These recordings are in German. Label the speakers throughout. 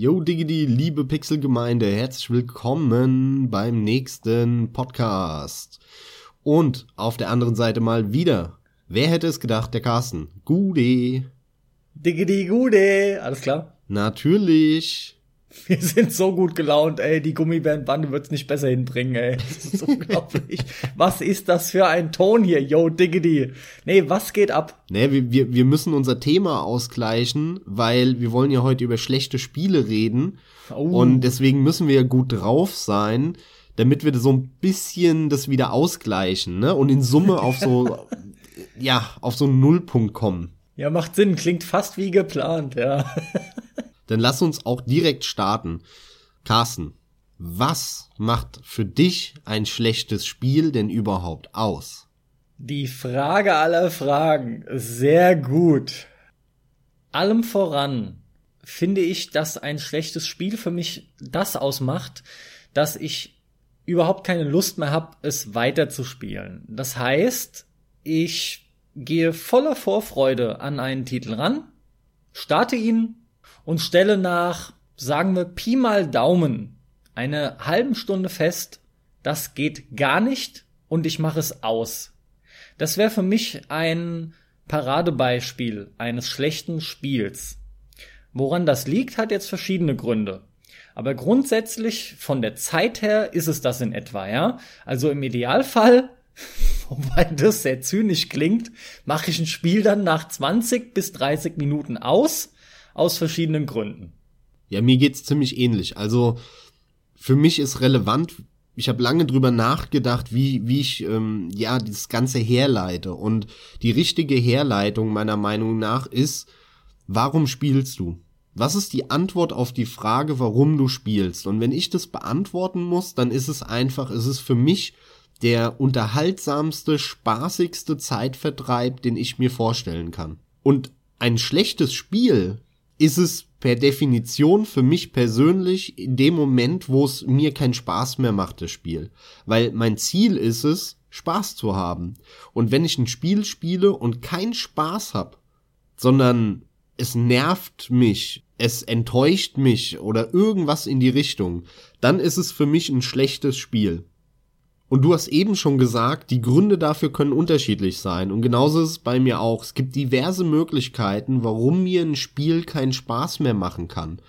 Speaker 1: Yo Diggity, liebe Pixelgemeinde, herzlich willkommen beim nächsten Podcast. Und auf der anderen Seite mal wieder. Wer hätte es gedacht, der Carsten? Gude.
Speaker 2: Diggity Gude, alles klar?
Speaker 1: Natürlich.
Speaker 2: Wir sind so gut gelaunt, ey. Die Gummibärenbande wird's nicht besser hinbringen, ey. Das ist unglaublich. was ist das für ein Ton hier? Yo, Diggity. Nee, was geht ab?
Speaker 1: Nee, wir, wir, wir müssen unser Thema ausgleichen, weil wir wollen ja heute über schlechte Spiele reden. Oh. Und deswegen müssen wir ja gut drauf sein, damit wir so ein bisschen das wieder ausgleichen, ne? Und in Summe auf so, ja, auf so einen Nullpunkt kommen.
Speaker 2: Ja, macht Sinn. Klingt fast wie geplant, ja.
Speaker 1: Dann lass uns auch direkt starten. Carsten, was macht für dich ein schlechtes Spiel denn überhaupt aus?
Speaker 2: Die Frage aller Fragen. Sehr gut. Allem voran finde ich, dass ein schlechtes Spiel für mich das ausmacht, dass ich überhaupt keine Lust mehr habe, es weiterzuspielen. Das heißt, ich gehe voller Vorfreude an einen Titel ran, starte ihn und stelle nach, sagen wir, Pi mal Daumen eine halben Stunde fest, das geht gar nicht und ich mache es aus. Das wäre für mich ein Paradebeispiel eines schlechten Spiels. Woran das liegt, hat jetzt verschiedene Gründe. Aber grundsätzlich von der Zeit her ist es das in etwa, ja. Also im Idealfall, wobei das sehr zynisch klingt, mache ich ein Spiel dann nach 20 bis 30 Minuten aus aus verschiedenen Gründen.
Speaker 1: Ja, mir geht's ziemlich ähnlich. Also für mich ist relevant, ich habe lange drüber nachgedacht, wie, wie ich ähm, ja das Ganze herleite. Und die richtige Herleitung meiner Meinung nach ist, warum spielst du? Was ist die Antwort auf die Frage, warum du spielst? Und wenn ich das beantworten muss, dann ist es einfach, es ist für mich der unterhaltsamste, spaßigste Zeitvertreib, den ich mir vorstellen kann. Und ein schlechtes Spiel ist es per Definition für mich persönlich in dem Moment, wo es mir keinen Spaß mehr macht, das Spiel. Weil mein Ziel ist es, Spaß zu haben. Und wenn ich ein Spiel spiele und keinen Spaß habe, sondern es nervt mich, es enttäuscht mich oder irgendwas in die Richtung, dann ist es für mich ein schlechtes Spiel. Und du hast eben schon gesagt, die Gründe dafür können unterschiedlich sein. Und genauso ist es bei mir auch. Es gibt diverse Möglichkeiten, warum mir ein Spiel keinen Spaß mehr machen kann.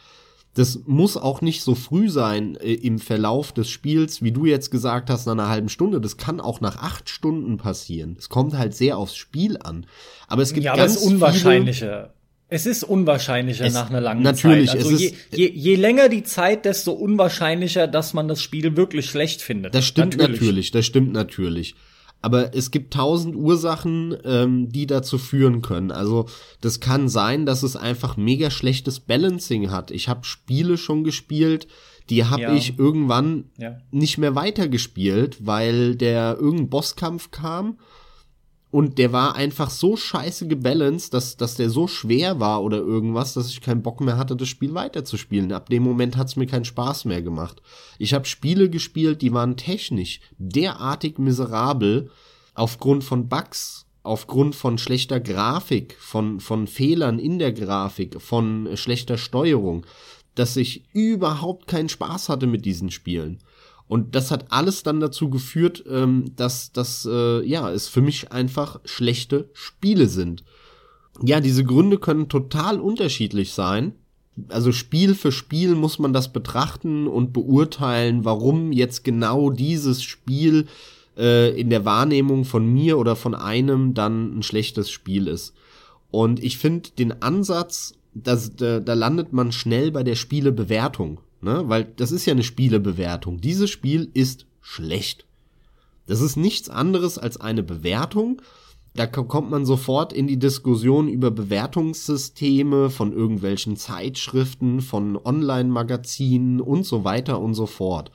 Speaker 1: Das muss auch nicht so früh sein äh, im Verlauf des Spiels, wie du jetzt gesagt hast, nach einer halben Stunde. Das kann auch nach acht Stunden passieren. Es kommt halt sehr aufs Spiel an. Aber es gibt ja, ganz
Speaker 2: das Unwahrscheinliche. Es ist unwahrscheinlicher es, nach einer langen natürlich, Zeit. Also je, je, je länger die Zeit, desto unwahrscheinlicher, dass man das Spiel wirklich schlecht findet.
Speaker 1: Das stimmt natürlich, natürlich das stimmt natürlich. Aber es gibt tausend Ursachen, ähm, die dazu führen können. Also das kann sein, dass es einfach mega schlechtes Balancing hat. Ich habe Spiele schon gespielt, die habe ja. ich irgendwann ja. nicht mehr weitergespielt, weil der irgendein Bosskampf kam und der war einfach so scheiße gebalanced, dass, dass der so schwer war oder irgendwas, dass ich keinen Bock mehr hatte, das Spiel weiterzuspielen. Ab dem Moment hat's mir keinen Spaß mehr gemacht. Ich habe Spiele gespielt, die waren technisch derartig miserabel, aufgrund von Bugs, aufgrund von schlechter Grafik, von, von Fehlern in der Grafik, von schlechter Steuerung, dass ich überhaupt keinen Spaß hatte mit diesen Spielen. Und das hat alles dann dazu geführt, ähm, dass das äh, ja es für mich einfach schlechte Spiele sind. Ja, diese Gründe können total unterschiedlich sein. Also Spiel für Spiel muss man das betrachten und beurteilen, warum jetzt genau dieses Spiel äh, in der Wahrnehmung von mir oder von einem dann ein schlechtes Spiel ist. Und ich finde den Ansatz, dass, da, da landet man schnell bei der Spielebewertung ne? Weil das ist ja eine Spielebewertung. Dieses Spiel ist schlecht. Das ist nichts anderes als eine Bewertung. Da kommt man sofort in die Diskussion über Bewertungssysteme von irgendwelchen Zeitschriften, von Online-Magazinen und so weiter und so fort.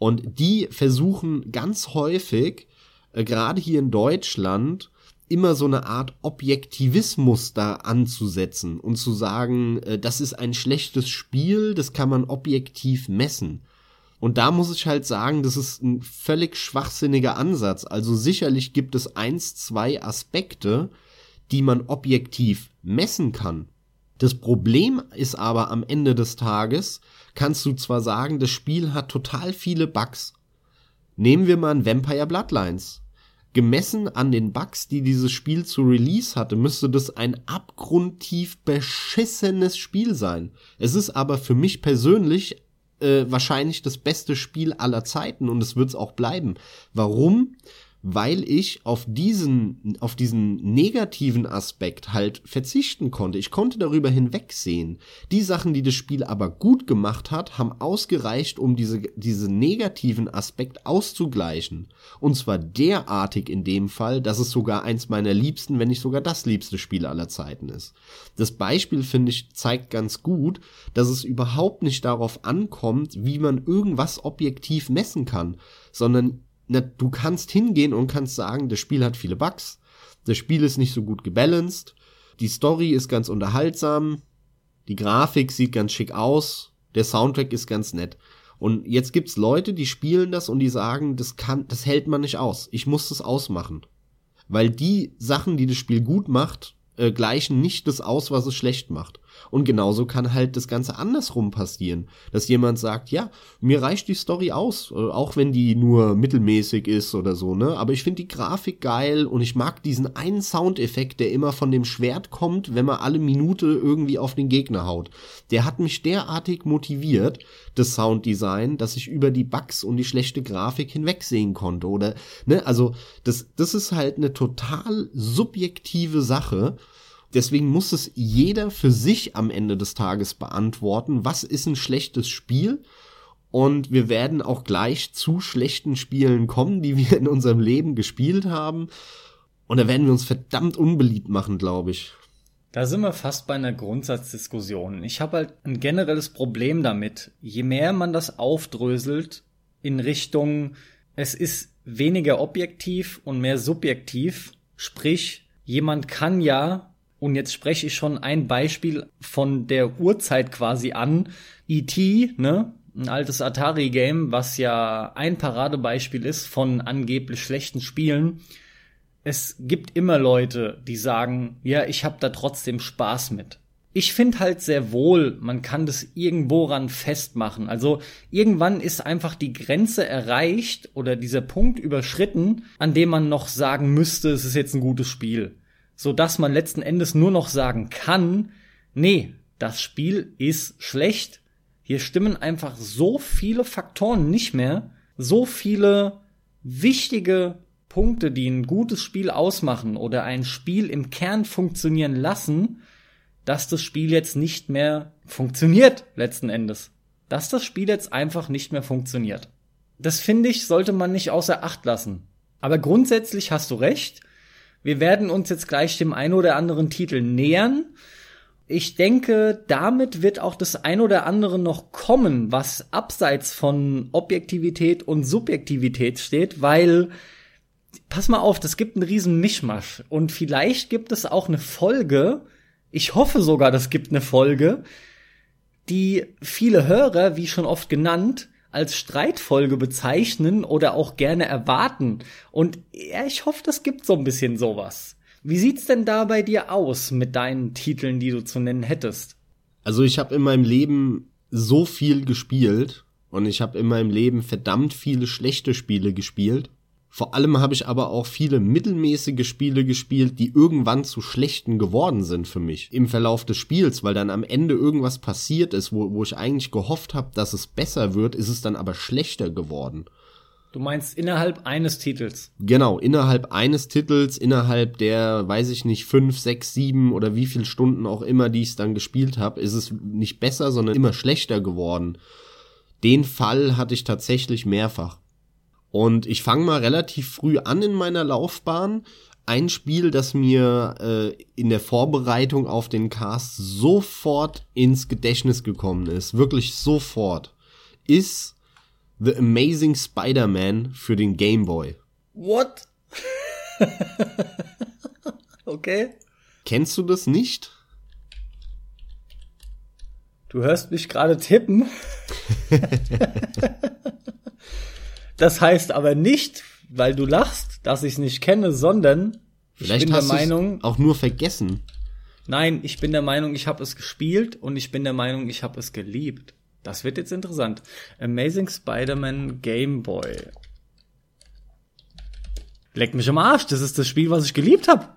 Speaker 1: Und die versuchen ganz häufig, äh, gerade hier in Deutschland, immer so eine Art Objektivismus da anzusetzen und zu sagen, äh, das ist ein schlechtes Spiel, das kann man objektiv messen. Und da muss ich halt sagen, das ist ein völlig schwachsinniger Ansatz. Also sicherlich gibt es eins, zwei Aspekte, die man objektiv messen kann. Das Problem ist aber am Ende des Tages, kannst du zwar sagen, das Spiel hat total viele Bugs. Nehmen wir mal ein Vampire Bloodlines. Gemessen an den Bugs, die dieses Spiel zu Release hatte, müsste das ein abgrundtief beschissenes Spiel sein. Es ist aber für mich persönlich äh, wahrscheinlich das beste Spiel aller Zeiten und es wird es auch bleiben. Warum? Weil ich auf diesen, auf diesen negativen Aspekt halt verzichten konnte. Ich konnte darüber hinwegsehen. Die Sachen, die das Spiel aber gut gemacht hat, haben ausgereicht, um diese, diese negativen Aspekt auszugleichen. Und zwar derartig in dem Fall, dass es sogar eins meiner liebsten, wenn nicht sogar das liebste Spiel aller Zeiten ist. Das Beispiel, finde ich, zeigt ganz gut, dass es überhaupt nicht darauf ankommt, wie man irgendwas objektiv messen kann, sondern na, du kannst hingehen und kannst sagen, das Spiel hat viele Bugs, das Spiel ist nicht so gut gebalanced, die Story ist ganz unterhaltsam, die Grafik sieht ganz schick aus, der Soundtrack ist ganz nett. Und jetzt gibt's Leute, die spielen das und die sagen, das kann, das hält man nicht aus. Ich muss das ausmachen. Weil die Sachen, die das Spiel gut macht, äh, gleichen nicht das aus, was es schlecht macht. Und genauso kann halt das Ganze andersrum passieren, dass jemand sagt, ja, mir reicht die Story aus, äh, auch wenn die nur mittelmäßig ist oder so, ne? Aber ich finde die Grafik geil und ich mag diesen einen Soundeffekt, der immer von dem Schwert kommt, wenn man alle Minute irgendwie auf den Gegner haut. Der hat mich derartig motiviert, das Sounddesign, dass ich über die Bugs und die schlechte Grafik hinwegsehen konnte oder, ne? Also, das, das ist halt eine total subjektive Sache Deswegen muss es jeder für sich am Ende des Tages beantworten, was ist ein schlechtes Spiel. Und wir werden auch gleich zu schlechten Spielen kommen, die wir in unserem Leben gespielt haben. Und da werden wir uns verdammt unbeliebt machen, glaube ich.
Speaker 2: Da sind wir fast bei einer Grundsatzdiskussion. Ich habe halt ein generelles Problem damit. Je mehr man das aufdröselt in Richtung, es ist weniger objektiv und mehr subjektiv, sprich, jemand kann ja und jetzt spreche ich schon ein Beispiel von der Urzeit quasi an. E.T., ne? Ein altes Atari-Game, was ja ein Paradebeispiel ist von angeblich schlechten Spielen. Es gibt immer Leute, die sagen, ja, ich habe da trotzdem Spaß mit. Ich finde halt sehr wohl, man kann das irgendwo ran festmachen. Also irgendwann ist einfach die Grenze erreicht oder dieser Punkt überschritten, an dem man noch sagen müsste, es ist jetzt ein gutes Spiel so dass man letzten Endes nur noch sagen kann, nee, das Spiel ist schlecht. Hier stimmen einfach so viele Faktoren nicht mehr, so viele wichtige Punkte, die ein gutes Spiel ausmachen oder ein Spiel im Kern funktionieren lassen, dass das Spiel jetzt nicht mehr funktioniert letzten Endes. Dass das Spiel jetzt einfach nicht mehr funktioniert. Das finde ich, sollte man nicht außer Acht lassen. Aber grundsätzlich hast du recht. Wir werden uns jetzt gleich dem ein oder anderen Titel nähern. Ich denke, damit wird auch das ein oder andere noch kommen, was abseits von Objektivität und Subjektivität steht, weil pass mal auf, das gibt einen riesen Mischmasch und vielleicht gibt es auch eine Folge, ich hoffe sogar, das gibt eine Folge, die viele Hörer, wie schon oft genannt, als Streitfolge bezeichnen oder auch gerne erwarten. Und ja, ich hoffe, das gibt so ein bisschen sowas. Wie sieht's denn da bei dir aus mit deinen Titeln, die du zu nennen hättest?
Speaker 1: Also ich habe in meinem Leben so viel gespielt und ich habe in meinem Leben verdammt viele schlechte Spiele gespielt. Vor allem habe ich aber auch viele mittelmäßige Spiele gespielt, die irgendwann zu schlechten geworden sind für mich im Verlauf des Spiels, weil dann am Ende irgendwas passiert ist, wo, wo ich eigentlich gehofft habe, dass es besser wird, ist es dann aber schlechter geworden.
Speaker 2: Du meinst innerhalb eines Titels?
Speaker 1: Genau, innerhalb eines Titels, innerhalb der, weiß ich nicht, fünf, sechs, sieben oder wie viel Stunden auch immer, die ich dann gespielt habe, ist es nicht besser, sondern immer schlechter geworden. Den Fall hatte ich tatsächlich mehrfach. Und ich fange mal relativ früh an in meiner Laufbahn. Ein Spiel, das mir äh, in der Vorbereitung auf den Cast sofort ins Gedächtnis gekommen ist, wirklich sofort, ist The Amazing Spider-Man für den Game Boy.
Speaker 2: What? okay.
Speaker 1: Kennst du das nicht?
Speaker 2: Du hörst mich gerade tippen. Das heißt aber nicht, weil du lachst, dass ich es nicht kenne, sondern
Speaker 1: Vielleicht
Speaker 2: ich bin
Speaker 1: hast
Speaker 2: der Meinung,
Speaker 1: auch nur vergessen.
Speaker 2: Nein, ich bin der Meinung, ich habe es gespielt und ich bin der Meinung, ich habe es geliebt. Das wird jetzt interessant. Amazing Spider-Man Game Boy. Leck mich am Arsch, das ist das Spiel, was ich geliebt habe.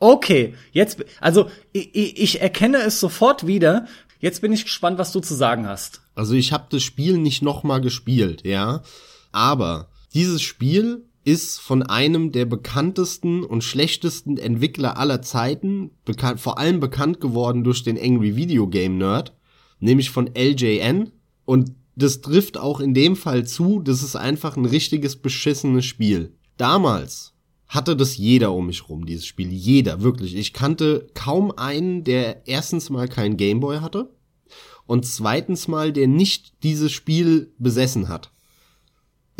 Speaker 2: Okay, jetzt, also ich, ich erkenne es sofort wieder. Jetzt bin ich gespannt, was du zu sagen hast.
Speaker 1: Also ich habe das Spiel nicht nochmal gespielt, ja. Aber dieses Spiel ist von einem der bekanntesten und schlechtesten Entwickler aller Zeiten, bekannt, vor allem bekannt geworden durch den Angry Video Game Nerd, nämlich von LJN. Und das trifft auch in dem Fall zu, das ist einfach ein richtiges beschissenes Spiel. Damals hatte das jeder um mich rum, dieses Spiel. Jeder, wirklich. Ich kannte kaum einen, der erstens mal kein Gameboy hatte und zweitens mal, der nicht dieses Spiel besessen hat.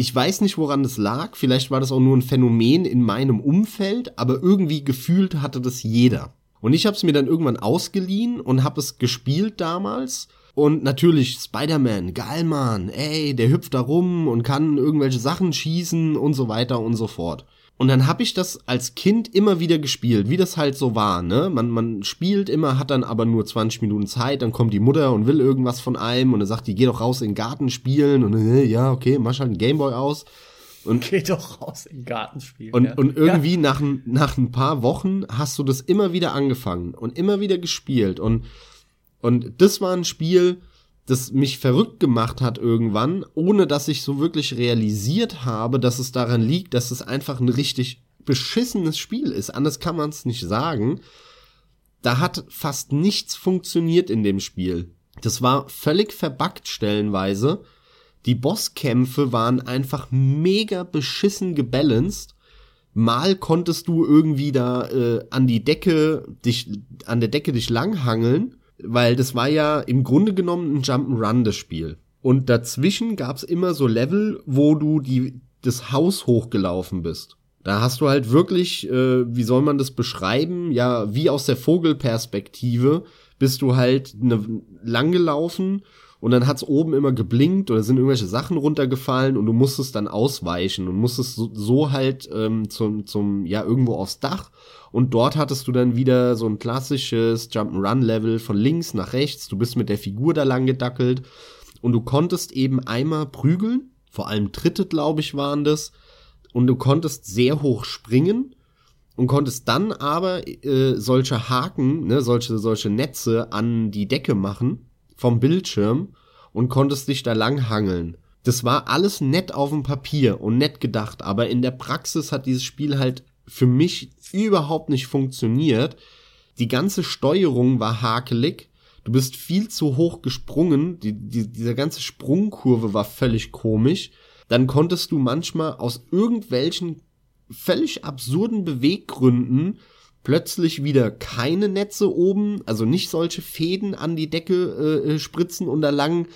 Speaker 1: Ich weiß nicht, woran das lag. Vielleicht war das auch nur ein Phänomen in meinem Umfeld, aber irgendwie gefühlt hatte das jeder. Und ich habe es mir dann irgendwann ausgeliehen und habe es gespielt damals. Und natürlich Spider-Man, geil Mann, ey, der hüpft da rum und kann irgendwelche Sachen schießen und so weiter und so fort. Und dann habe ich das als Kind immer wieder gespielt, wie das halt so war, ne? Man, man spielt immer, hat dann aber nur 20 Minuten Zeit, dann kommt die Mutter und will irgendwas von einem und dann sagt die, geh doch raus in den Garten spielen und äh, ja, okay, mach halt einen Gameboy aus.
Speaker 2: Und geh doch raus in den Garten spielen.
Speaker 1: Und, ja. und irgendwie ja. nach, nach ein paar Wochen hast du das immer wieder angefangen und immer wieder gespielt und, und das war ein Spiel, das mich verrückt gemacht hat irgendwann, ohne dass ich so wirklich realisiert habe, dass es daran liegt, dass es einfach ein richtig beschissenes Spiel ist. Anders kann man es nicht sagen. Da hat fast nichts funktioniert in dem Spiel. Das war völlig verbuggt stellenweise. Die Bosskämpfe waren einfach mega beschissen gebalanced. Mal konntest du irgendwie da äh, an die Decke dich an der Decke dich langhangeln weil das war ja im Grunde genommen ein Jump'n'Run, das Spiel. Und dazwischen gab's immer so Level, wo du die, das Haus hochgelaufen bist. Da hast du halt wirklich, äh, wie soll man das beschreiben? Ja, wie aus der Vogelperspektive bist du halt ne, lang gelaufen und dann hat's oben immer geblinkt oder sind irgendwelche Sachen runtergefallen und du musstest dann ausweichen und musstest so, so halt ähm, zum, zum, ja, irgendwo aufs Dach und dort hattest du dann wieder so ein klassisches Jump'n'Run-Level von links nach rechts. Du bist mit der Figur da lang gedackelt. Und du konntest eben einmal prügeln. Vor allem Tritte, glaube ich, waren das. Und du konntest sehr hoch springen und konntest dann aber äh, solche Haken, ne, solche, solche Netze an die Decke machen vom Bildschirm und konntest dich da lang hangeln. Das war alles nett auf dem Papier und nett gedacht, aber in der Praxis hat dieses Spiel halt für mich überhaupt nicht funktioniert. Die ganze Steuerung war hakelig. Du bist viel zu hoch gesprungen. Die, die, diese ganze Sprungkurve war völlig komisch. Dann konntest du manchmal aus irgendwelchen völlig absurden Beweggründen plötzlich wieder keine Netze oben, also nicht solche Fäden an die Decke äh, spritzen und da lang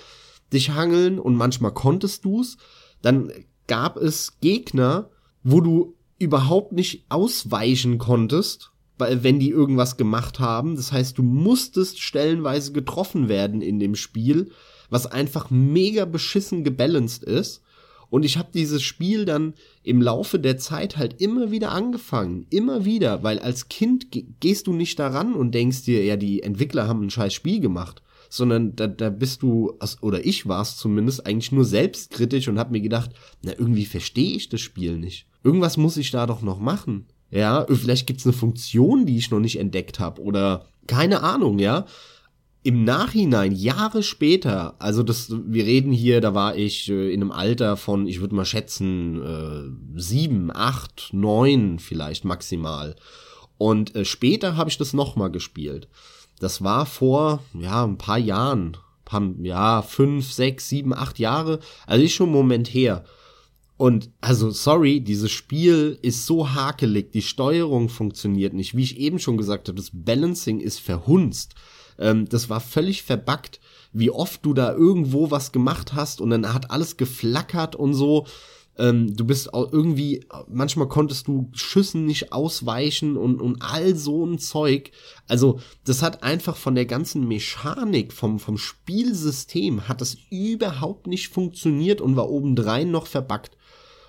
Speaker 1: dich hangeln und manchmal konntest du's. Dann gab es Gegner, wo du überhaupt nicht ausweichen konntest, weil wenn die irgendwas gemacht haben. Das heißt, du musstest stellenweise getroffen werden in dem Spiel, was einfach mega beschissen gebalanced ist. Und ich habe dieses Spiel dann im Laufe der Zeit halt immer wieder angefangen, immer wieder, weil als Kind gehst du nicht daran und denkst dir, ja, die Entwickler haben ein scheiß Spiel gemacht, sondern da, da bist du, oder ich war es zumindest, eigentlich nur selbstkritisch und hab mir gedacht, na, irgendwie verstehe ich das Spiel nicht irgendwas muss ich da doch noch machen. Ja, vielleicht gibt's eine Funktion, die ich noch nicht entdeckt habe oder keine Ahnung, ja. Im Nachhinein, Jahre später, also das, wir reden hier, da war ich äh, in einem Alter von, ich würde mal schätzen, äh, sieben, acht, neun vielleicht maximal. Und äh, später habe ich das nochmal gespielt. Das war vor, ja, ein paar Jahren, paar, ja, fünf, sechs, sieben, acht Jahre, also ist schon ein Moment her. Und also sorry, dieses Spiel ist so hakelig, die Steuerung funktioniert nicht. Wie ich eben schon gesagt habe, das Balancing ist verhunzt. Ähm, das war völlig verbuggt, wie oft du da irgendwo was gemacht hast und dann hat alles geflackert und so. Ähm, du bist auch irgendwie, manchmal konntest du Schüssen nicht ausweichen und, und all so ein Zeug. Also, das hat einfach von der ganzen Mechanik, vom, vom Spielsystem, hat das überhaupt nicht funktioniert und war obendrein noch verbuggt.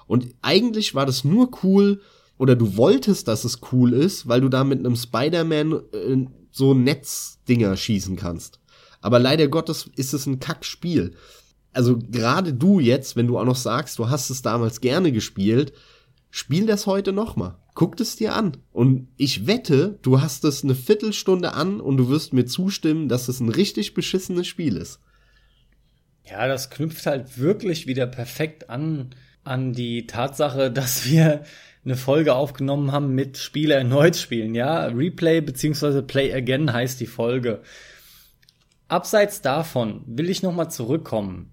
Speaker 1: Und eigentlich war das nur cool, oder du wolltest, dass es cool ist, weil du da mit einem Spider-Man äh, so Netzdinger schießen kannst. Aber leider Gottes ist es ein Kackspiel. Also gerade du jetzt, wenn du auch noch sagst, du hast es damals gerne gespielt, spiel das heute nochmal. Guck es dir an. Und ich wette, du hast es eine Viertelstunde an und du wirst mir zustimmen, dass es ein richtig beschissenes Spiel ist.
Speaker 2: Ja, das knüpft halt wirklich wieder perfekt an, an die Tatsache, dass wir eine Folge aufgenommen haben mit Spiele erneut spielen, ja. Replay beziehungsweise Play Again heißt die Folge. Abseits davon will ich nochmal zurückkommen.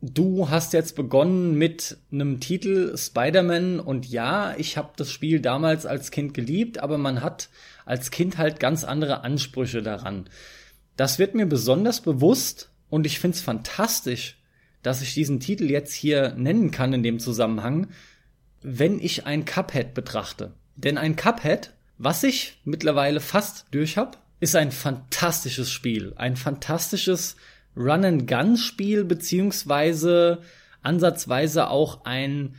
Speaker 2: Du hast jetzt begonnen mit einem Titel Spider-Man und ja, ich habe das Spiel damals als Kind geliebt, aber man hat als Kind halt ganz andere Ansprüche daran. Das wird mir besonders bewusst und ich find's fantastisch, dass ich diesen Titel jetzt hier nennen kann in dem Zusammenhang, wenn ich ein Cuphead betrachte. Denn ein Cuphead, was ich mittlerweile fast durch hab, ist ein fantastisches Spiel, ein fantastisches Run-and-Gun-Spiel, beziehungsweise ansatzweise auch ein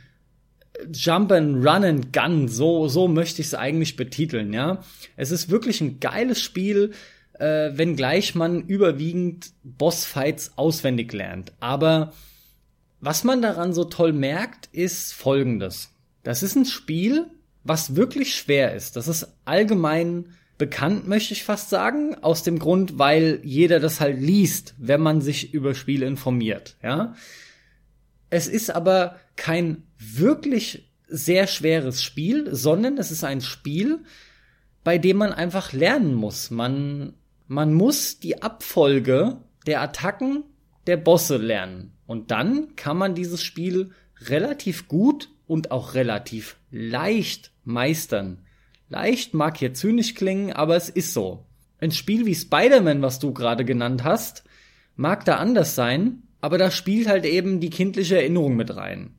Speaker 2: Jump and Run and Gun, so, so möchte ich es eigentlich betiteln, ja. Es ist wirklich ein geiles Spiel, äh, wenngleich man überwiegend Bossfights auswendig lernt. Aber was man daran so toll merkt, ist folgendes. Das ist ein Spiel, was wirklich schwer ist. Das ist allgemein bekannt, möchte ich fast sagen, aus dem Grund, weil jeder das halt liest, wenn man sich über Spiele informiert, ja. Es ist aber kein wirklich sehr schweres Spiel, sondern es ist ein Spiel, bei dem man einfach lernen muss. Man, man muss die Abfolge der Attacken der Bosse lernen. Und dann kann man dieses Spiel relativ gut und auch relativ leicht meistern. Leicht mag hier zynisch klingen, aber es ist so. Ein Spiel wie Spider-Man, was du gerade genannt hast, mag da anders sein, aber da spielt halt eben die kindliche Erinnerung mit rein.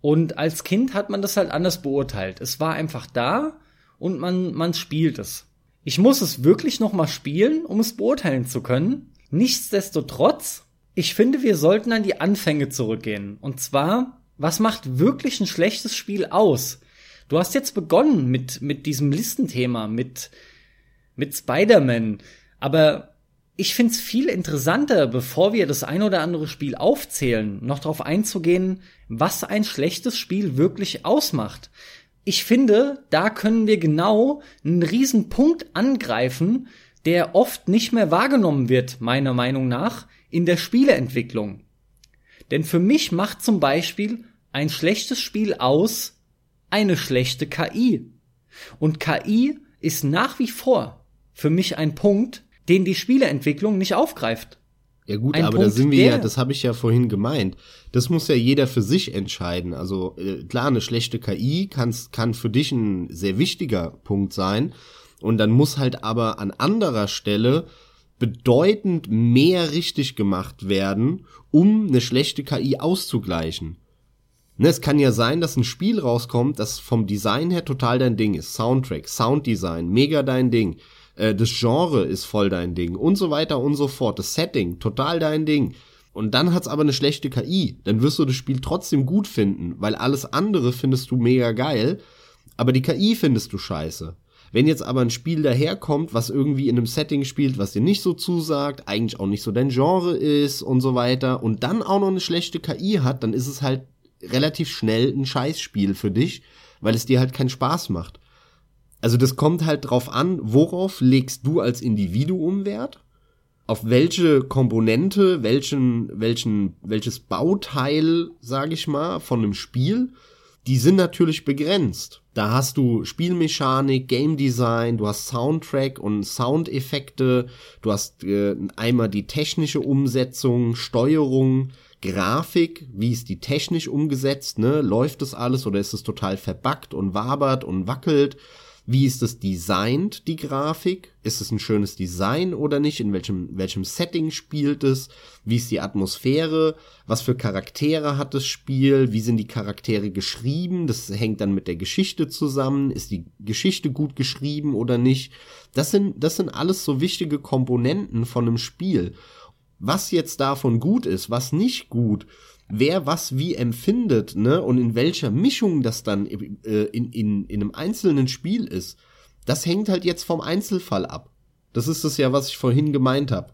Speaker 2: Und als Kind hat man das halt anders beurteilt. Es war einfach da und man, man spielt es. Ich muss es wirklich nochmal spielen, um es beurteilen zu können. Nichtsdestotrotz, ich finde, wir sollten an die Anfänge zurückgehen. Und zwar, was macht wirklich ein schlechtes Spiel aus? Du hast jetzt begonnen mit, mit diesem Listenthema, mit, mit Spider-Man. Aber ich find's viel interessanter, bevor wir das ein oder andere Spiel aufzählen, noch darauf einzugehen, was ein schlechtes Spiel wirklich ausmacht. Ich finde, da können wir genau einen riesen Punkt angreifen, der oft nicht mehr wahrgenommen wird, meiner Meinung nach, in der Spieleentwicklung. Denn für mich macht zum Beispiel ein schlechtes Spiel aus, eine schlechte KI. Und KI ist nach wie vor für mich ein Punkt, den die Spieleentwicklung nicht aufgreift.
Speaker 1: Ja gut, ein aber Punkt, da sind wir ja, das habe ich ja vorhin gemeint. Das muss ja jeder für sich entscheiden. Also äh, klar, eine schlechte KI kann, kann für dich ein sehr wichtiger Punkt sein. Und dann muss halt aber an anderer Stelle bedeutend mehr richtig gemacht werden, um eine schlechte KI auszugleichen. Ne, es kann ja sein, dass ein Spiel rauskommt, das vom Design her total dein Ding ist. Soundtrack, Sounddesign, mega dein Ding. Äh, das Genre ist voll dein Ding und so weiter und so fort. Das Setting, total dein Ding. Und dann hat's aber eine schlechte KI. Dann wirst du das Spiel trotzdem gut finden, weil alles andere findest du mega geil, aber die KI findest du scheiße. Wenn jetzt aber ein Spiel daherkommt, was irgendwie in einem Setting spielt, was dir nicht so zusagt, eigentlich auch nicht so dein Genre ist und so weiter, und dann auch noch eine schlechte KI hat, dann ist es halt relativ schnell ein Scheißspiel für dich, weil es dir halt keinen Spaß macht. Also das kommt halt drauf an, worauf legst du als Individuum Wert? Auf welche Komponente, welchen, welchen, welches Bauteil, sag ich mal, von einem Spiel? Die sind natürlich begrenzt. Da hast du Spielmechanik, Game Design, du hast Soundtrack und Soundeffekte, du hast äh, einmal die technische Umsetzung, Steuerung, Grafik, wie ist die technisch umgesetzt, ne? Läuft das alles oder ist es total verbackt und wabert und wackelt? Wie ist es designt, die Grafik? Ist es ein schönes Design oder nicht? In welchem, welchem Setting spielt es? Wie ist die Atmosphäre? Was für Charaktere hat das Spiel? Wie sind die Charaktere geschrieben? Das hängt dann mit der Geschichte zusammen. Ist die Geschichte gut geschrieben oder nicht? Das sind, das sind alles so wichtige Komponenten von einem Spiel was jetzt davon gut ist, was nicht gut, wer was wie empfindet, ne, und in welcher Mischung das dann äh, in, in, in einem einzelnen Spiel ist, das hängt halt jetzt vom Einzelfall ab. Das ist es ja, was ich vorhin gemeint habe.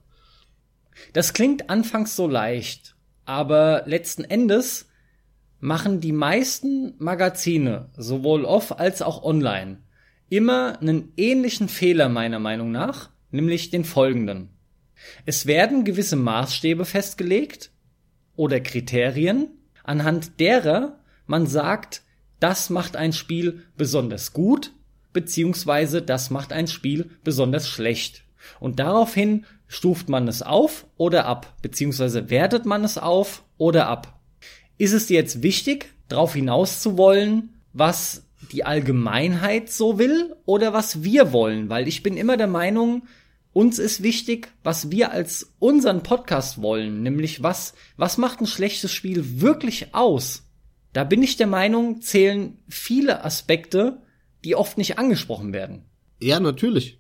Speaker 2: Das klingt anfangs so leicht, aber letzten Endes machen die meisten Magazine, sowohl off als auch online, immer einen ähnlichen Fehler meiner Meinung nach, nämlich den folgenden. Es werden gewisse Maßstäbe festgelegt oder Kriterien, anhand derer man sagt, das macht ein Spiel besonders gut, beziehungsweise das macht ein Spiel besonders schlecht. Und daraufhin stuft man es auf oder ab, beziehungsweise wertet man es auf oder ab. Ist es jetzt wichtig, darauf hinaus zu wollen, was die Allgemeinheit so will oder was wir wollen? Weil ich bin immer der Meinung, uns ist wichtig, was wir als unseren Podcast wollen, nämlich was, was macht ein schlechtes Spiel wirklich aus? Da bin ich der Meinung, zählen viele Aspekte, die oft nicht angesprochen werden.
Speaker 1: Ja, natürlich.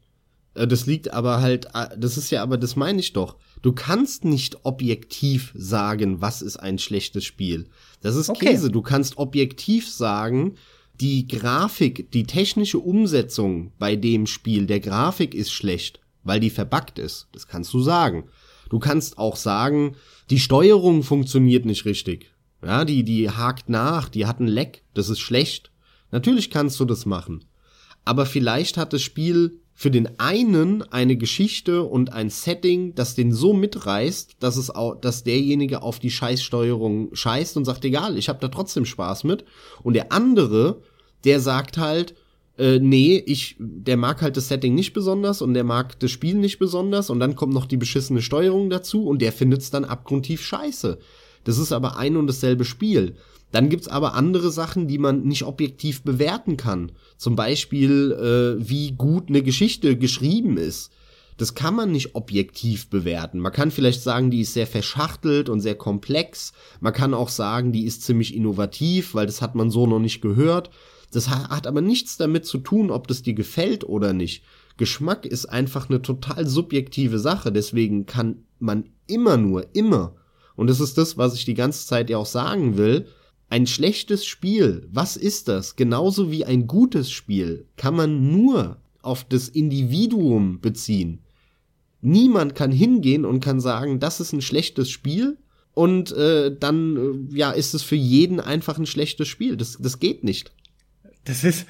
Speaker 1: Äh, das liegt aber halt, äh, das ist ja aber, das meine ich doch. Du kannst nicht objektiv sagen, was ist ein schlechtes Spiel. Das ist okay. Käse. Du kannst objektiv sagen, die Grafik, die technische Umsetzung bei dem Spiel der Grafik ist schlecht weil die verbuggt ist. Das kannst du sagen. Du kannst auch sagen, die Steuerung funktioniert nicht richtig. Ja, die, die hakt nach, die hat ein Leck, das ist schlecht. Natürlich kannst du das machen. Aber vielleicht hat das Spiel für den einen eine Geschichte und ein Setting, das den so mitreißt, dass es auch, dass derjenige auf die Scheißsteuerung scheißt und sagt, egal, ich habe da trotzdem Spaß mit. Und der andere, der sagt halt, äh, nee, ich, der mag halt das Setting nicht besonders und der mag das Spiel nicht besonders und dann kommt noch die beschissene Steuerung dazu und der findet's dann abgrundtief scheiße. Das ist aber ein und dasselbe Spiel. Dann gibt's aber andere Sachen, die man nicht objektiv bewerten kann. Zum Beispiel, äh, wie gut eine Geschichte geschrieben ist. Das kann man nicht objektiv bewerten. Man kann vielleicht sagen, die ist sehr verschachtelt und sehr komplex. Man kann auch sagen, die ist ziemlich innovativ, weil das hat man so noch nicht gehört. Das hat aber nichts damit zu tun, ob das dir gefällt oder nicht. Geschmack ist einfach eine total subjektive Sache, deswegen kann man immer nur, immer, und das ist das, was ich die ganze Zeit ja auch sagen will, ein schlechtes Spiel, was ist das? Genauso wie ein gutes Spiel kann man nur auf das Individuum beziehen. Niemand kann hingehen und kann sagen, das ist ein schlechtes Spiel und äh, dann äh, ja ist es für jeden einfach ein schlechtes Spiel. Das, das geht nicht.
Speaker 2: Das ist,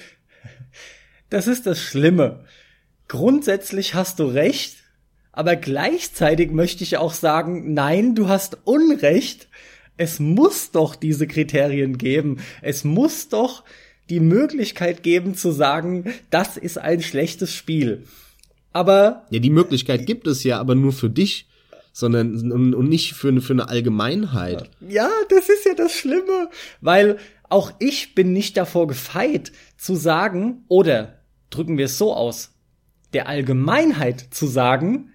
Speaker 2: das ist das Schlimme. Grundsätzlich hast du recht, aber gleichzeitig möchte ich auch sagen, nein, du hast Unrecht. Es muss doch diese Kriterien geben. Es muss doch die Möglichkeit geben zu sagen, das ist ein schlechtes Spiel. Aber.
Speaker 1: Ja, die Möglichkeit gibt es ja, aber nur für dich, sondern und, und nicht für, für eine Allgemeinheit.
Speaker 2: Ja, das ist ja das Schlimme, weil auch ich bin nicht davor gefeit zu sagen, oder drücken wir es so aus, der Allgemeinheit zu sagen,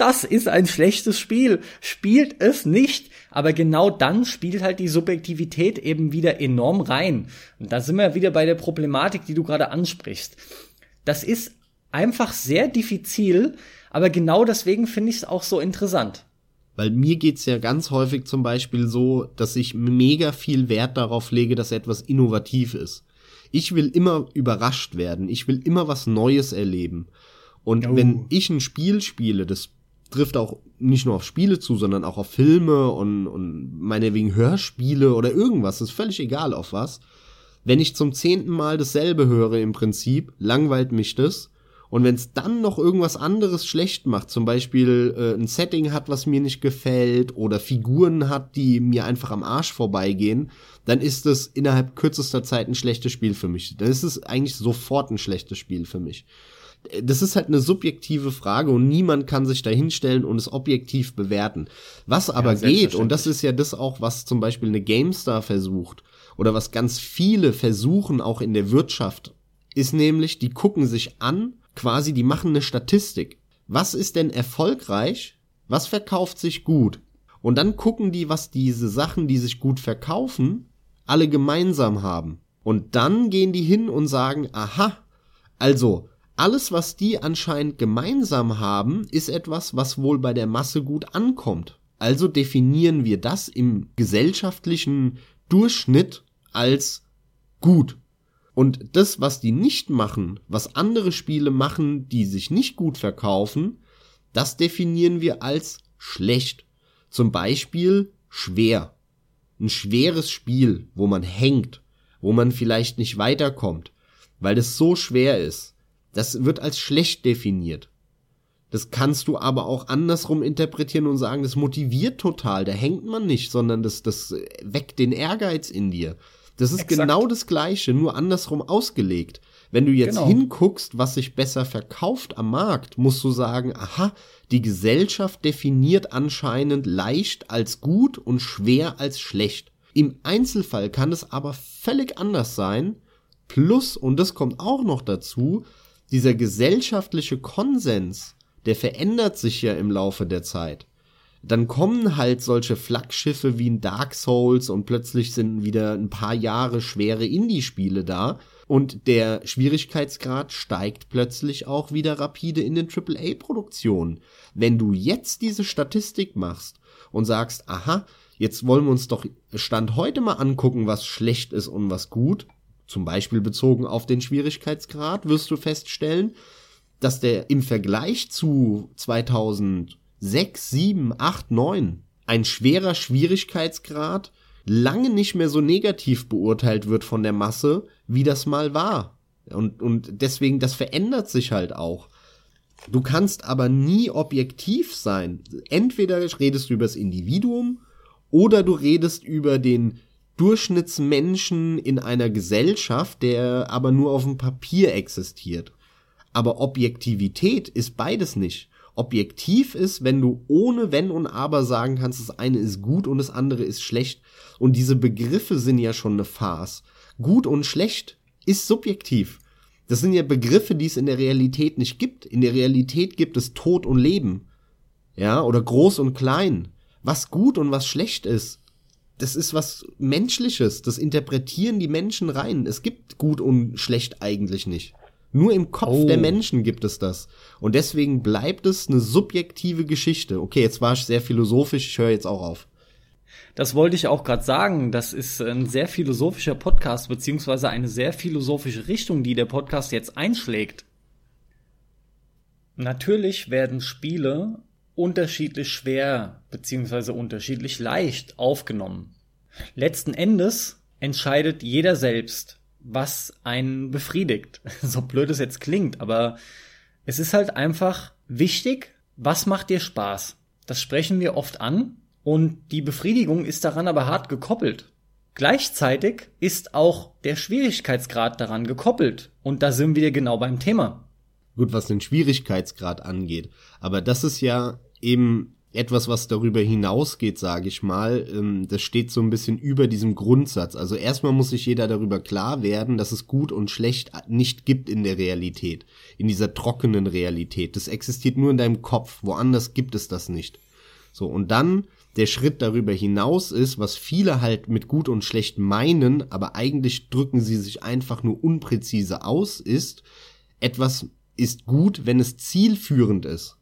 Speaker 2: das ist ein schlechtes Spiel, spielt es nicht. Aber genau dann spielt halt die Subjektivität eben wieder enorm rein. Und da sind wir wieder bei der Problematik, die du gerade ansprichst. Das ist einfach sehr diffizil, aber genau deswegen finde ich es auch so interessant.
Speaker 1: Weil mir geht's ja ganz häufig zum Beispiel so, dass ich mega viel Wert darauf lege, dass etwas innovativ ist. Ich will immer überrascht werden. Ich will immer was Neues erleben. Und oh. wenn ich ein Spiel spiele, das trifft auch nicht nur auf Spiele zu, sondern auch auf Filme und, und meinetwegen Hörspiele oder irgendwas, ist völlig egal auf was. Wenn ich zum zehnten Mal dasselbe höre im Prinzip, langweilt mich das und wenn es dann noch irgendwas anderes schlecht macht, zum Beispiel äh, ein Setting hat, was mir nicht gefällt, oder Figuren hat, die mir einfach am Arsch vorbeigehen, dann ist es innerhalb kürzester Zeit ein schlechtes Spiel für mich. Dann ist es eigentlich sofort ein schlechtes Spiel für mich. Das ist halt eine subjektive Frage und niemand kann sich da hinstellen und es objektiv bewerten. Was aber ja, geht, und das ist ja das auch, was zum Beispiel eine GameStar versucht, oder was ganz viele versuchen auch in der Wirtschaft, ist nämlich, die gucken sich an, quasi, die machen eine Statistik. Was ist denn erfolgreich? Was verkauft sich gut? Und dann gucken die, was diese Sachen, die sich gut verkaufen, alle gemeinsam haben. Und dann gehen die hin und sagen, aha, also alles, was die anscheinend gemeinsam haben, ist etwas, was wohl bei der Masse gut ankommt. Also definieren wir das im gesellschaftlichen Durchschnitt als gut. Und das, was die nicht machen, was andere Spiele machen, die sich nicht gut verkaufen, das definieren wir als schlecht. Zum Beispiel schwer. Ein schweres Spiel, wo man hängt, wo man vielleicht nicht weiterkommt, weil das so schwer ist. Das wird als schlecht definiert. Das kannst du aber auch andersrum interpretieren und sagen, das motiviert total, da hängt man nicht, sondern das, das weckt den Ehrgeiz in dir. Das ist Exakt. genau das Gleiche, nur andersrum ausgelegt. Wenn du jetzt genau. hinguckst, was sich besser verkauft am Markt, musst du sagen, aha, die Gesellschaft definiert anscheinend leicht als gut und schwer als schlecht. Im Einzelfall kann es aber völlig anders sein. Plus, und das kommt auch noch dazu, dieser gesellschaftliche Konsens, der verändert sich ja im Laufe der Zeit. Dann kommen halt solche Flaggschiffe wie ein Dark Souls und plötzlich sind wieder ein paar Jahre schwere Indie-Spiele da und der Schwierigkeitsgrad steigt plötzlich auch wieder rapide in den AAA-Produktionen. Wenn du jetzt diese Statistik machst und sagst, aha, jetzt wollen wir uns doch Stand heute mal angucken, was schlecht ist und was gut, zum Beispiel bezogen auf den Schwierigkeitsgrad, wirst du feststellen, dass der im Vergleich zu 2006, 7, 8, 9 ein schwerer Schwierigkeitsgrad lange nicht mehr so negativ beurteilt wird von der Masse, wie das mal war. Und, und deswegen, das verändert sich halt auch. Du kannst aber nie objektiv sein. Entweder redest du über das Individuum oder du redest über den Durchschnittsmenschen in einer Gesellschaft, der aber nur auf dem Papier existiert. Aber Objektivität ist beides nicht. Objektiv ist, wenn du ohne Wenn und Aber sagen kannst, das eine ist gut und das andere ist schlecht. Und diese Begriffe sind ja schon eine Farce. Gut und schlecht ist subjektiv. Das sind ja Begriffe, die es in der Realität nicht gibt. In der Realität gibt es Tod und Leben. Ja, oder groß und klein. Was gut und was schlecht ist, das ist was Menschliches. Das interpretieren die Menschen rein. Es gibt gut und schlecht eigentlich nicht. Nur im Kopf oh. der Menschen gibt es das. Und deswegen bleibt es eine subjektive Geschichte. Okay, jetzt war ich sehr philosophisch, ich höre jetzt auch auf.
Speaker 2: Das wollte ich auch gerade sagen. Das ist ein sehr philosophischer Podcast, beziehungsweise eine sehr philosophische Richtung, die der Podcast jetzt einschlägt. Natürlich werden Spiele unterschiedlich schwer, beziehungsweise unterschiedlich leicht aufgenommen. Letzten Endes entscheidet jeder selbst, was einen befriedigt. So blöd es jetzt klingt, aber es ist halt einfach wichtig, was macht dir Spaß? Das sprechen wir oft an und die Befriedigung ist daran aber hart gekoppelt. Gleichzeitig ist auch der Schwierigkeitsgrad daran gekoppelt und da sind wir genau beim Thema.
Speaker 1: Gut, was den Schwierigkeitsgrad angeht, aber das ist ja eben etwas, was darüber hinausgeht, sage ich mal. Ähm, das steht so ein bisschen über diesem Grundsatz. Also erstmal muss sich jeder darüber klar werden, dass es gut und schlecht nicht gibt in der Realität, in dieser trockenen Realität. Das existiert nur in deinem Kopf, woanders gibt es das nicht. So, und dann der Schritt darüber hinaus ist, was viele halt mit gut und schlecht meinen, aber eigentlich drücken sie sich einfach nur unpräzise aus, ist, etwas ist gut, wenn es zielführend ist.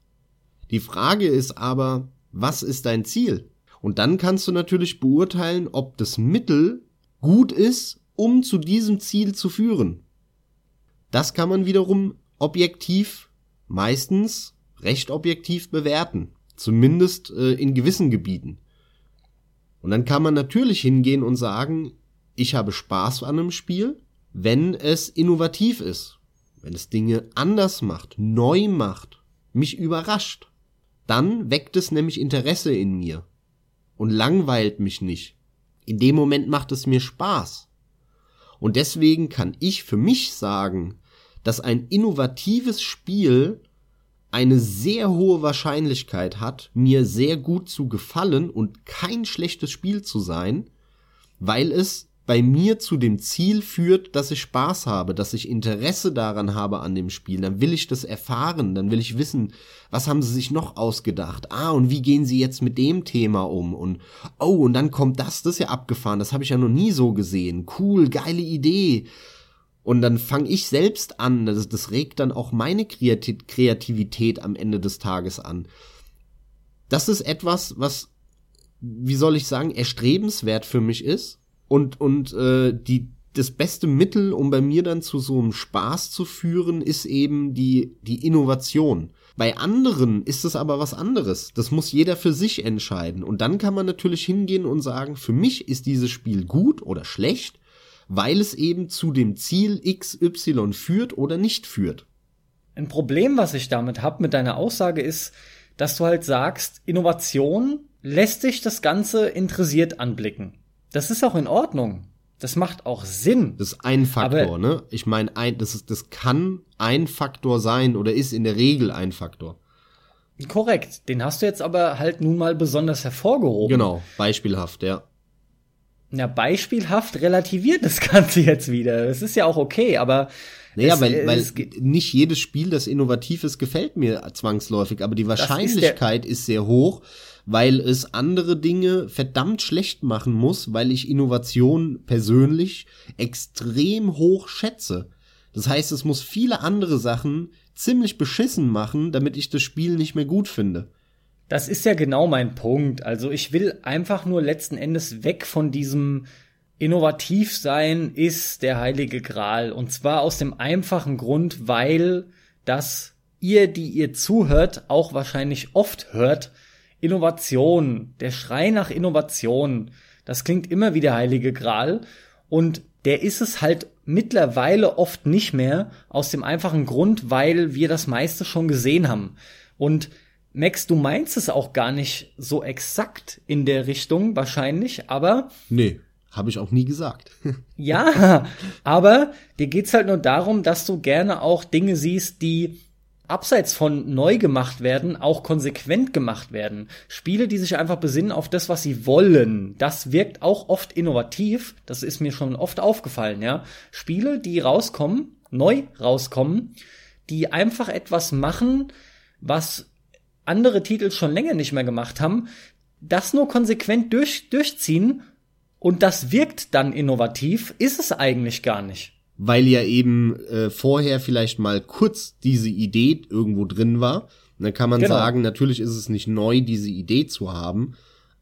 Speaker 1: Die Frage ist aber, was ist dein Ziel? Und dann kannst du natürlich beurteilen, ob das Mittel gut ist, um zu diesem Ziel zu führen. Das kann man wiederum objektiv, meistens recht objektiv bewerten. Zumindest äh, in gewissen Gebieten. Und dann kann man natürlich hingehen und sagen, ich habe Spaß an einem Spiel, wenn es innovativ ist, wenn es Dinge anders macht, neu macht, mich überrascht. Dann weckt es nämlich Interesse in mir und langweilt mich nicht. In dem Moment macht es mir Spaß. Und deswegen kann ich für mich sagen, dass ein innovatives Spiel eine sehr hohe Wahrscheinlichkeit hat, mir sehr gut zu gefallen und kein schlechtes Spiel zu sein, weil es bei mir zu dem Ziel führt, dass ich Spaß habe, dass ich Interesse daran habe an dem Spiel, dann will ich das erfahren, dann will ich wissen, was haben sie sich noch ausgedacht? Ah, und wie gehen sie jetzt mit dem Thema um? Und oh, und dann kommt das, das ist ja abgefahren, das habe ich ja noch nie so gesehen. Cool, geile Idee. Und dann fange ich selbst an, das, das regt dann auch meine Kreativität am Ende des Tages an. Das ist etwas, was, wie soll ich sagen, erstrebenswert für mich ist und, und äh, die, das beste Mittel, um bei mir dann zu so einem Spaß zu führen, ist eben die, die Innovation. Bei anderen ist es aber was anderes. Das muss jeder für sich entscheiden. Und dann kann man natürlich hingehen und sagen, für mich ist dieses Spiel gut oder schlecht, weil es eben zu dem Ziel XY führt oder nicht führt.
Speaker 2: Ein Problem, was ich damit habe, mit deiner Aussage ist, dass du halt sagst, Innovation lässt sich das Ganze interessiert anblicken. Das ist auch in Ordnung. Das macht auch Sinn.
Speaker 1: Das ist ein Faktor, Aber ne? Ich meine, ein, das ist, das kann ein Faktor sein oder ist in der Regel ein Faktor.
Speaker 2: Korrekt. Den hast du jetzt aber halt nun mal besonders hervorgehoben.
Speaker 1: Genau. Beispielhaft, ja.
Speaker 2: Ja, beispielhaft relativiert das Ganze jetzt wieder. Das ist ja auch okay, aber
Speaker 1: naja, es, weil, weil nicht jedes Spiel, das innovativ ist, gefällt mir zwangsläufig, aber die Wahrscheinlichkeit ist, ist, sehr hoch, weil es andere Dinge verdammt schlecht machen muss, weil ich Innovation persönlich extrem hoch schätze. Das heißt, es muss viele andere Sachen ziemlich beschissen machen, damit ich das Spiel nicht mehr gut finde.
Speaker 2: Das ist ja genau mein Punkt. Also ich will einfach nur letzten Endes weg von diesem Innovativ sein ist der heilige Gral. Und zwar aus dem einfachen Grund, weil das ihr, die ihr zuhört, auch wahrscheinlich oft hört. Innovation, der Schrei nach Innovation, das klingt immer wie der heilige Gral. Und der ist es halt mittlerweile oft nicht mehr, aus dem einfachen Grund, weil wir das meiste schon gesehen haben. Und Max, du meinst es auch gar nicht so exakt in der Richtung wahrscheinlich, aber
Speaker 1: nee. Habe ich auch nie gesagt.
Speaker 2: ja, aber dir geht's halt nur darum, dass du gerne auch Dinge siehst, die abseits von neu gemacht werden, auch konsequent gemacht werden. Spiele, die sich einfach besinnen auf das, was sie wollen. Das wirkt auch oft innovativ. Das ist mir schon oft aufgefallen, ja. Spiele, die rauskommen, neu rauskommen, die einfach etwas machen, was andere Titel schon länger nicht mehr gemacht haben, das nur konsequent durch, durchziehen und das wirkt dann innovativ, ist es eigentlich gar nicht.
Speaker 1: Weil ja eben äh, vorher vielleicht mal kurz diese Idee irgendwo drin war. Und dann kann man genau. sagen, natürlich ist es nicht neu, diese Idee zu haben,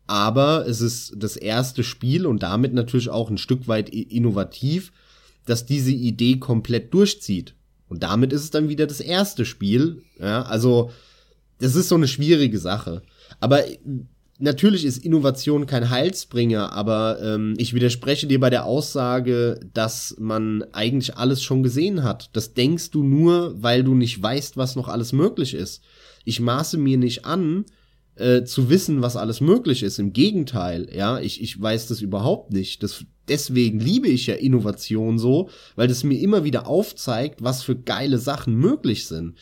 Speaker 1: aber es ist das erste Spiel und damit natürlich auch ein Stück weit innovativ, dass diese Idee komplett durchzieht. Und damit ist es dann wieder das erste Spiel. Ja, also das ist so eine schwierige Sache. Aber natürlich ist Innovation kein Heilsbringer, aber ähm, ich widerspreche dir bei der Aussage, dass man eigentlich alles schon gesehen hat. Das denkst du nur, weil du nicht weißt, was noch alles möglich ist. Ich maße mir nicht an, äh, zu wissen, was alles möglich ist. Im Gegenteil, ja, ich, ich weiß das überhaupt nicht. Das, deswegen liebe ich ja Innovation so, weil das mir immer wieder aufzeigt, was für geile Sachen möglich sind.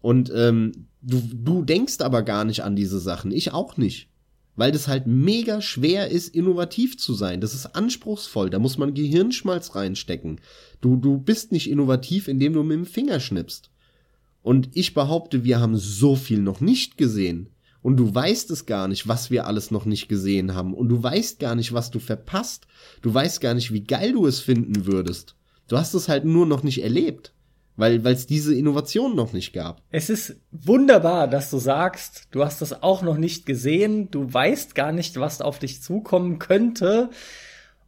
Speaker 1: Und ähm, du, du denkst aber gar nicht an diese Sachen. Ich auch nicht weil das halt mega schwer ist, innovativ zu sein. Das ist anspruchsvoll, da muss man Gehirnschmalz reinstecken. Du, du bist nicht innovativ, indem du mit dem Finger schnippst. Und ich behaupte, wir haben so viel noch nicht gesehen. Und du weißt es gar nicht, was wir alles noch nicht gesehen haben. Und du weißt gar nicht, was du verpasst. Du weißt gar nicht, wie geil du es finden würdest. Du hast es halt nur noch nicht erlebt weil es diese Innovation noch nicht gab.
Speaker 2: Es ist wunderbar, dass du sagst, du hast das auch noch nicht gesehen, du weißt gar nicht, was auf dich zukommen könnte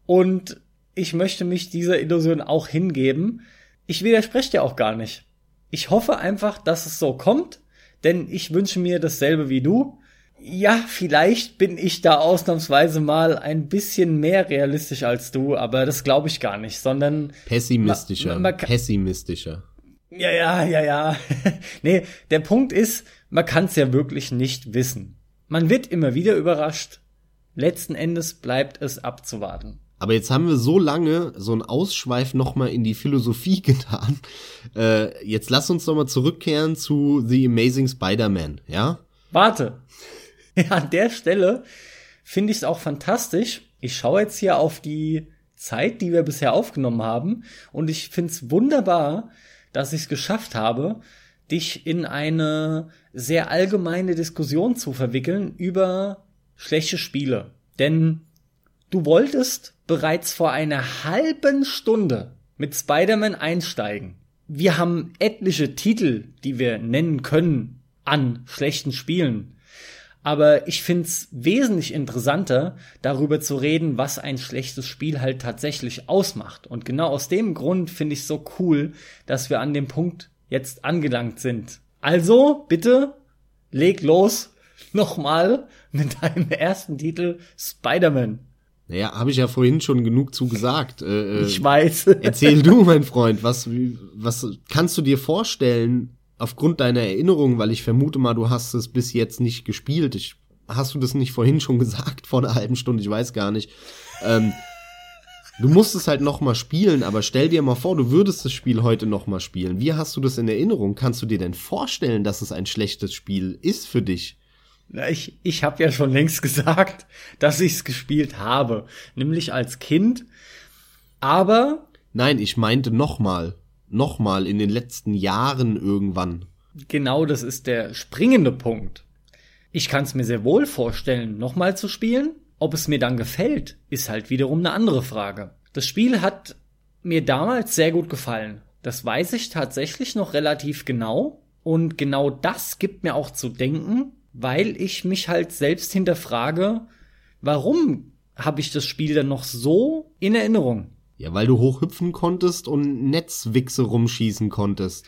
Speaker 2: und ich möchte mich dieser Illusion auch hingeben. Ich widerspreche dir auch gar nicht. Ich hoffe einfach, dass es so kommt, denn ich wünsche mir dasselbe wie du. Ja, vielleicht bin ich da ausnahmsweise mal ein bisschen mehr realistisch als du, aber das glaube ich gar nicht, sondern
Speaker 1: pessimistischer, man, man pessimistischer.
Speaker 2: Ja, ja, ja, ja. nee, der Punkt ist, man kann es ja wirklich nicht wissen. Man wird immer wieder überrascht. Letzten Endes bleibt es abzuwarten.
Speaker 1: Aber jetzt haben wir so lange so einen Ausschweif nochmal in die Philosophie getan. Äh, jetzt lass uns nochmal zurückkehren zu The Amazing Spider-Man, ja?
Speaker 2: Warte. Ja, an der Stelle finde ich es auch fantastisch. Ich schaue jetzt hier auf die Zeit, die wir bisher aufgenommen haben, und ich finde es wunderbar, dass ich es geschafft habe, dich in eine sehr allgemeine Diskussion zu verwickeln über schlechte Spiele. Denn du wolltest bereits vor einer halben Stunde mit Spider-Man einsteigen. Wir haben etliche Titel, die wir nennen können an schlechten Spielen. Aber ich find's wesentlich interessanter, darüber zu reden, was ein schlechtes Spiel halt tatsächlich ausmacht. Und genau aus dem Grund finde ich so cool, dass wir an dem Punkt jetzt angelangt sind. Also, bitte, leg los, nochmal mit deinem ersten Titel Spider-Man.
Speaker 1: Naja, habe ich ja vorhin schon genug zu gesagt. Äh,
Speaker 2: ich weiß.
Speaker 1: erzähl du, mein Freund, was, was kannst du dir vorstellen, aufgrund deiner Erinnerung, weil ich vermute mal, du hast es bis jetzt nicht gespielt. Ich, hast du das nicht vorhin schon gesagt, vor einer halben Stunde, ich weiß gar nicht. Ähm, du musst es halt noch mal spielen, aber stell dir mal vor, du würdest das Spiel heute noch mal spielen. Wie hast du das in Erinnerung? Kannst du dir denn vorstellen, dass es ein schlechtes Spiel ist für dich?
Speaker 2: Ich, ich habe ja schon längst gesagt, dass ich es gespielt habe, nämlich als Kind. Aber
Speaker 1: Nein, ich meinte nochmal nochmal in den letzten Jahren irgendwann.
Speaker 2: Genau, das ist der springende Punkt. Ich kann es mir sehr wohl vorstellen, nochmal zu spielen. Ob es mir dann gefällt, ist halt wiederum eine andere Frage. Das Spiel hat mir damals sehr gut gefallen. Das weiß ich tatsächlich noch relativ genau. Und genau das gibt mir auch zu denken, weil ich mich halt selbst hinterfrage, warum habe ich das Spiel dann noch so in Erinnerung?
Speaker 1: Ja, weil du hochhüpfen konntest und Netzwichse rumschießen konntest.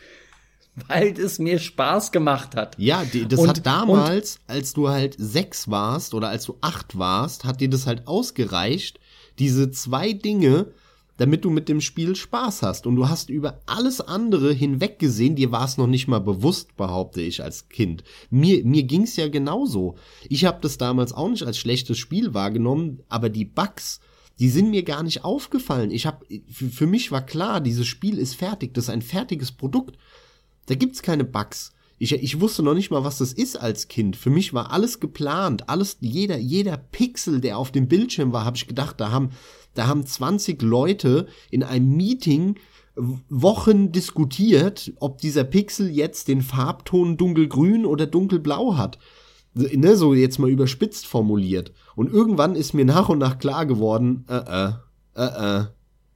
Speaker 2: Weil es mir Spaß gemacht hat.
Speaker 1: Ja, die, das und, hat damals, als du halt sechs warst oder als du acht warst, hat dir das halt ausgereicht, diese zwei Dinge, damit du mit dem Spiel Spaß hast. Und du hast über alles andere hinweggesehen, dir war es noch nicht mal bewusst, behaupte ich als Kind. Mir, mir ging's ja genauso. Ich habe das damals auch nicht als schlechtes Spiel wahrgenommen, aber die Bugs, die sind mir gar nicht aufgefallen. Ich habe für mich war klar, dieses Spiel ist fertig, das ist ein fertiges Produkt. Da gibt's keine Bugs. Ich, ich wusste noch nicht mal, was das ist als Kind. Für mich war alles geplant, alles jeder jeder Pixel, der auf dem Bildschirm war, habe ich gedacht, da haben da haben 20 Leute in einem Meeting Wochen diskutiert, ob dieser Pixel jetzt den Farbton dunkelgrün oder dunkelblau hat ne, so jetzt mal überspitzt formuliert. Und irgendwann ist mir nach und nach klar geworden, äh, äh, äh, äh,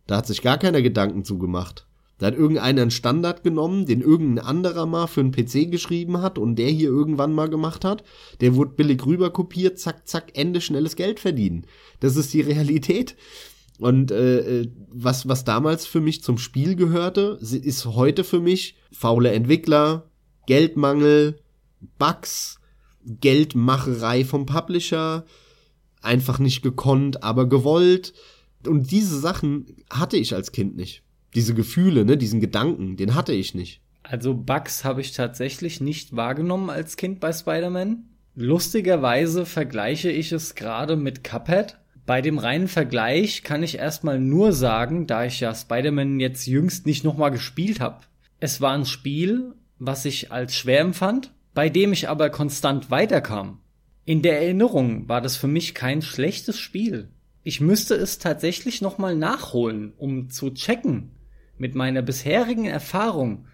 Speaker 1: da hat sich gar keiner Gedanken zugemacht. Da hat irgendeiner einen Standard genommen, den irgendein anderer mal für einen PC geschrieben hat und der hier irgendwann mal gemacht hat. Der wurde billig rüber kopiert, zack, zack, Ende, schnelles Geld verdienen. Das ist die Realität. Und äh, äh was, was damals für mich zum Spiel gehörte, ist heute für mich faule Entwickler, Geldmangel, Bugs, Geldmacherei vom Publisher, einfach nicht gekonnt, aber gewollt. Und diese Sachen hatte ich als Kind nicht. Diese Gefühle, ne, diesen Gedanken, den hatte ich nicht.
Speaker 2: Also Bugs habe ich tatsächlich nicht wahrgenommen als Kind bei Spider-Man. Lustigerweise vergleiche ich es gerade mit Cuphead. Bei dem reinen Vergleich kann ich erstmal nur sagen, da ich ja Spider-Man jetzt jüngst nicht nochmal gespielt habe. Es war ein Spiel, was ich als schwer empfand, bei dem ich aber konstant weiterkam. In der Erinnerung war das für mich kein schlechtes Spiel. Ich müsste es tatsächlich nochmal nachholen, um zu checken, mit meiner bisherigen Erfahrung,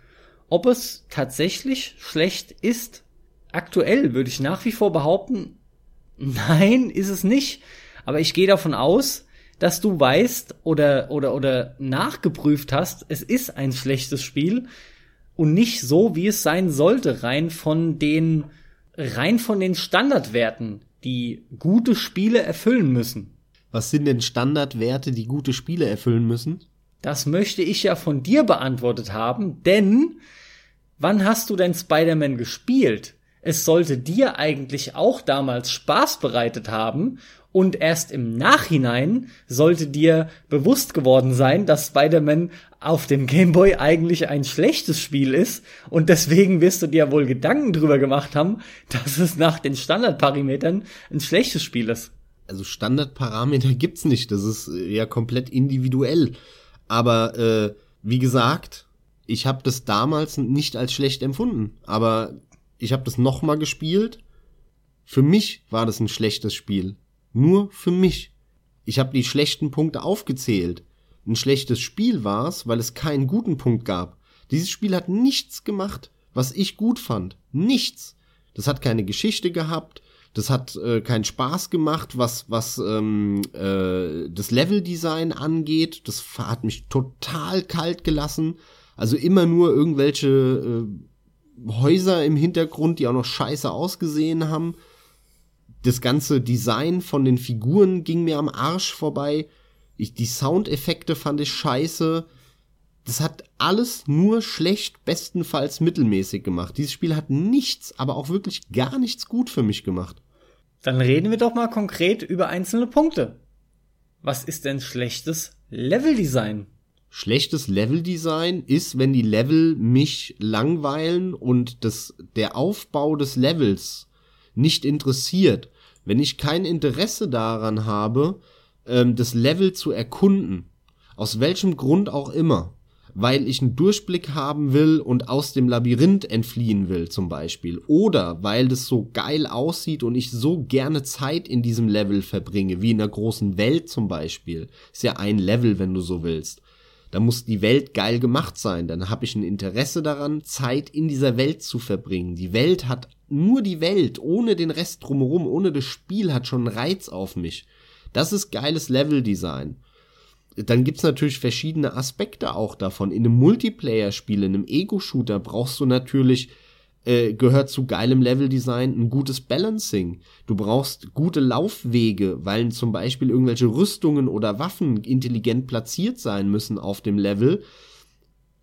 Speaker 2: ob es tatsächlich schlecht ist. Aktuell würde ich nach wie vor behaupten, nein, ist es nicht. Aber ich gehe davon aus, dass du weißt oder, oder, oder nachgeprüft hast, es ist ein schlechtes Spiel, und nicht so, wie es sein sollte, rein von den, rein von den Standardwerten, die gute Spiele erfüllen müssen.
Speaker 1: Was sind denn Standardwerte, die gute Spiele erfüllen müssen?
Speaker 2: Das möchte ich ja von dir beantwortet haben, denn wann hast du denn Spider-Man gespielt? Es sollte dir eigentlich auch damals Spaß bereitet haben und erst im Nachhinein sollte dir bewusst geworden sein, dass Spider-Man auf dem Game Boy eigentlich ein schlechtes Spiel ist und deswegen wirst du dir wohl Gedanken drüber gemacht haben, dass es nach den Standardparametern ein schlechtes Spiel ist.
Speaker 1: Also Standardparameter gibt's nicht, das ist äh, ja komplett individuell. Aber äh, wie gesagt, ich habe das damals nicht als schlecht empfunden, aber ich habe das noch mal gespielt. Für mich war das ein schlechtes Spiel, nur für mich. Ich habe die schlechten Punkte aufgezählt. Ein schlechtes Spiel war's, weil es keinen guten Punkt gab. Dieses Spiel hat nichts gemacht, was ich gut fand. Nichts. Das hat keine Geschichte gehabt. Das hat äh, keinen Spaß gemacht, was, was ähm, äh, das Leveldesign angeht. Das hat mich total kalt gelassen. Also immer nur irgendwelche äh, Häuser im Hintergrund, die auch noch scheiße ausgesehen haben. Das ganze Design von den Figuren ging mir am Arsch vorbei. Ich, die Soundeffekte fand ich scheiße. Das hat alles nur schlecht, bestenfalls mittelmäßig gemacht. Dieses Spiel hat nichts, aber auch wirklich gar nichts gut für mich gemacht.
Speaker 2: Dann reden wir doch mal konkret über einzelne Punkte. Was ist denn schlechtes Leveldesign?
Speaker 1: Schlechtes Leveldesign ist, wenn die Level mich langweilen und das, der Aufbau des Levels nicht interessiert. Wenn ich kein Interesse daran habe, ähm, das Level zu erkunden. Aus welchem Grund auch immer. Weil ich einen Durchblick haben will und aus dem Labyrinth entfliehen will, zum Beispiel. Oder weil das so geil aussieht und ich so gerne Zeit in diesem Level verbringe, wie in der großen Welt zum Beispiel. Ist ja ein Level, wenn du so willst. Da muss die Welt geil gemacht sein. Dann habe ich ein Interesse daran, Zeit in dieser Welt zu verbringen. Die Welt hat nur die Welt, ohne den Rest drumherum, ohne das Spiel hat schon einen Reiz auf mich. Das ist geiles Leveldesign. Dann gibt's natürlich verschiedene Aspekte auch davon. In einem Multiplayer-Spiel, in einem Ego-Shooter brauchst du natürlich äh, gehört zu geilem Leveldesign ein gutes Balancing. Du brauchst gute Laufwege, weil zum Beispiel irgendwelche Rüstungen oder Waffen intelligent platziert sein müssen auf dem Level.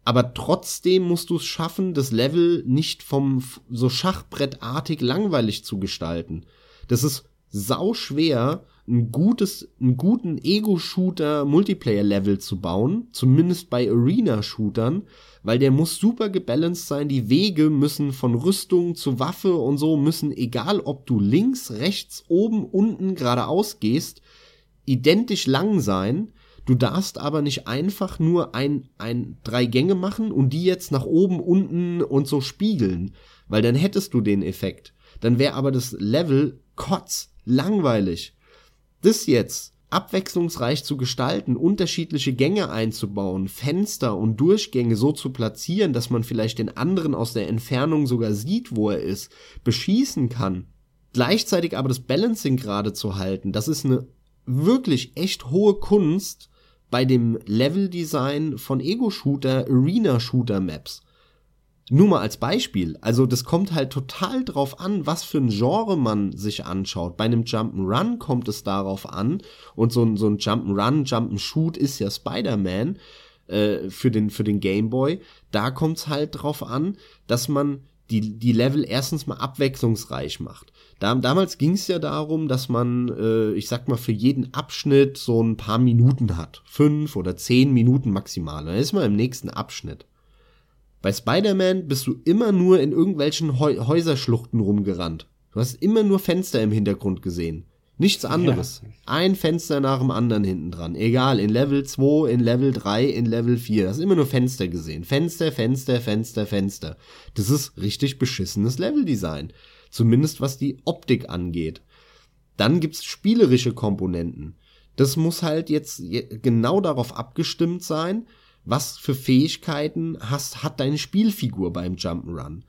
Speaker 1: Aber trotzdem musst du es schaffen, das Level nicht vom so Schachbrettartig langweilig zu gestalten. Das ist sau schwer, ein gutes, einen guten Ego-Shooter Multiplayer-Level zu bauen, zumindest bei Arena-Shootern, weil der muss super gebalanced sein. Die Wege müssen von Rüstung zu Waffe und so müssen, egal ob du links, rechts, oben, unten, geradeaus gehst, identisch lang sein. Du darfst aber nicht einfach nur ein, ein drei Gänge machen und die jetzt nach oben, unten und so spiegeln, weil dann hättest du den Effekt. Dann wäre aber das Level kotz langweilig. Das jetzt abwechslungsreich zu gestalten, unterschiedliche Gänge einzubauen, Fenster und Durchgänge so zu platzieren, dass man vielleicht den anderen aus der Entfernung sogar sieht, wo er ist, beschießen kann. Gleichzeitig aber das Balancing gerade zu halten, das ist eine wirklich echt hohe Kunst bei dem Leveldesign von Ego-Shooter, Arena-Shooter-Maps. Nur mal als Beispiel. Also das kommt halt total drauf an, was für ein Genre man sich anschaut. Bei einem Jump'n'Run kommt es darauf an. Und so ein, so ein Jump'n'Run, Jump'n'Shoot ist ja Spider-Man äh, für den, für den Game Boy. Da kommt es halt drauf an, dass man die, die Level erstens mal abwechslungsreich macht. Da, damals ging es ja darum, dass man, äh, ich sag mal, für jeden Abschnitt so ein paar Minuten hat. Fünf oder zehn Minuten maximal. Dann ist man im nächsten Abschnitt. Bei Spider-Man bist du immer nur in irgendwelchen Häu Häuserschluchten rumgerannt. Du hast immer nur Fenster im Hintergrund gesehen. Nichts anderes. Ja. Ein Fenster nach dem anderen hinten dran. Egal, in Level 2, in Level 3, in Level 4. Du hast immer nur Fenster gesehen. Fenster, Fenster, Fenster, Fenster. Das ist richtig beschissenes Leveldesign. Zumindest was die Optik angeht. Dann gibt's spielerische Komponenten. Das muss halt jetzt genau darauf abgestimmt sein, was für Fähigkeiten hast, hat deine Spielfigur beim Jump'n'Run.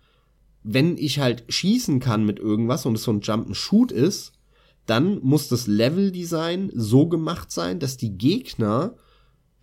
Speaker 1: Wenn ich halt schießen kann mit irgendwas und es so ein Jump'n'Shoot ist, dann muss das Leveldesign so gemacht sein, dass die Gegner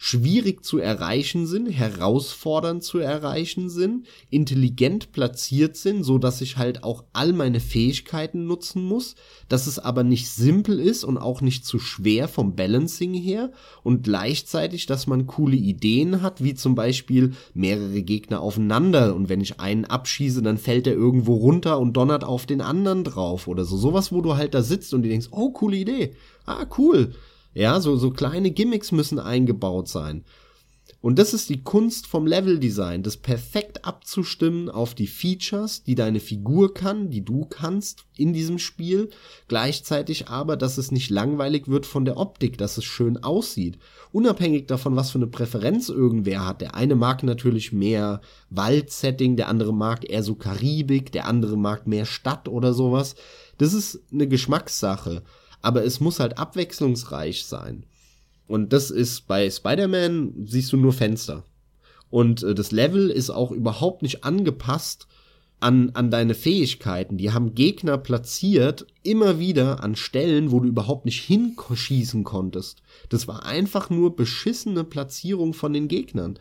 Speaker 1: schwierig zu erreichen sind, herausfordernd zu erreichen sind, intelligent platziert sind, so dass ich halt auch all meine Fähigkeiten nutzen muss, dass es aber nicht simpel ist und auch nicht zu schwer vom Balancing her und gleichzeitig, dass man coole Ideen hat, wie zum Beispiel mehrere Gegner aufeinander und wenn ich einen abschieße, dann fällt er irgendwo runter und donnert auf den anderen drauf oder so. Sowas, wo du halt da sitzt und du denkst, oh, coole Idee. Ah, cool ja, so, so kleine Gimmicks müssen eingebaut sein. Und das ist die Kunst vom Leveldesign, das perfekt abzustimmen auf die Features, die deine Figur kann, die du kannst in diesem Spiel, gleichzeitig aber, dass es nicht langweilig wird von der Optik, dass es schön aussieht. Unabhängig davon, was für eine Präferenz irgendwer hat. Der eine mag natürlich mehr Waldsetting, der andere mag eher so Karibik, der andere mag mehr Stadt oder sowas. Das ist eine Geschmackssache aber es muss halt abwechslungsreich sein. Und das ist bei Spider-Man siehst du nur Fenster. Und äh, das Level ist auch überhaupt nicht angepasst an, an deine Fähigkeiten. Die haben Gegner platziert, immer wieder an Stellen, wo du überhaupt nicht hinschießen konntest. Das war einfach nur beschissene Platzierung von den Gegnern.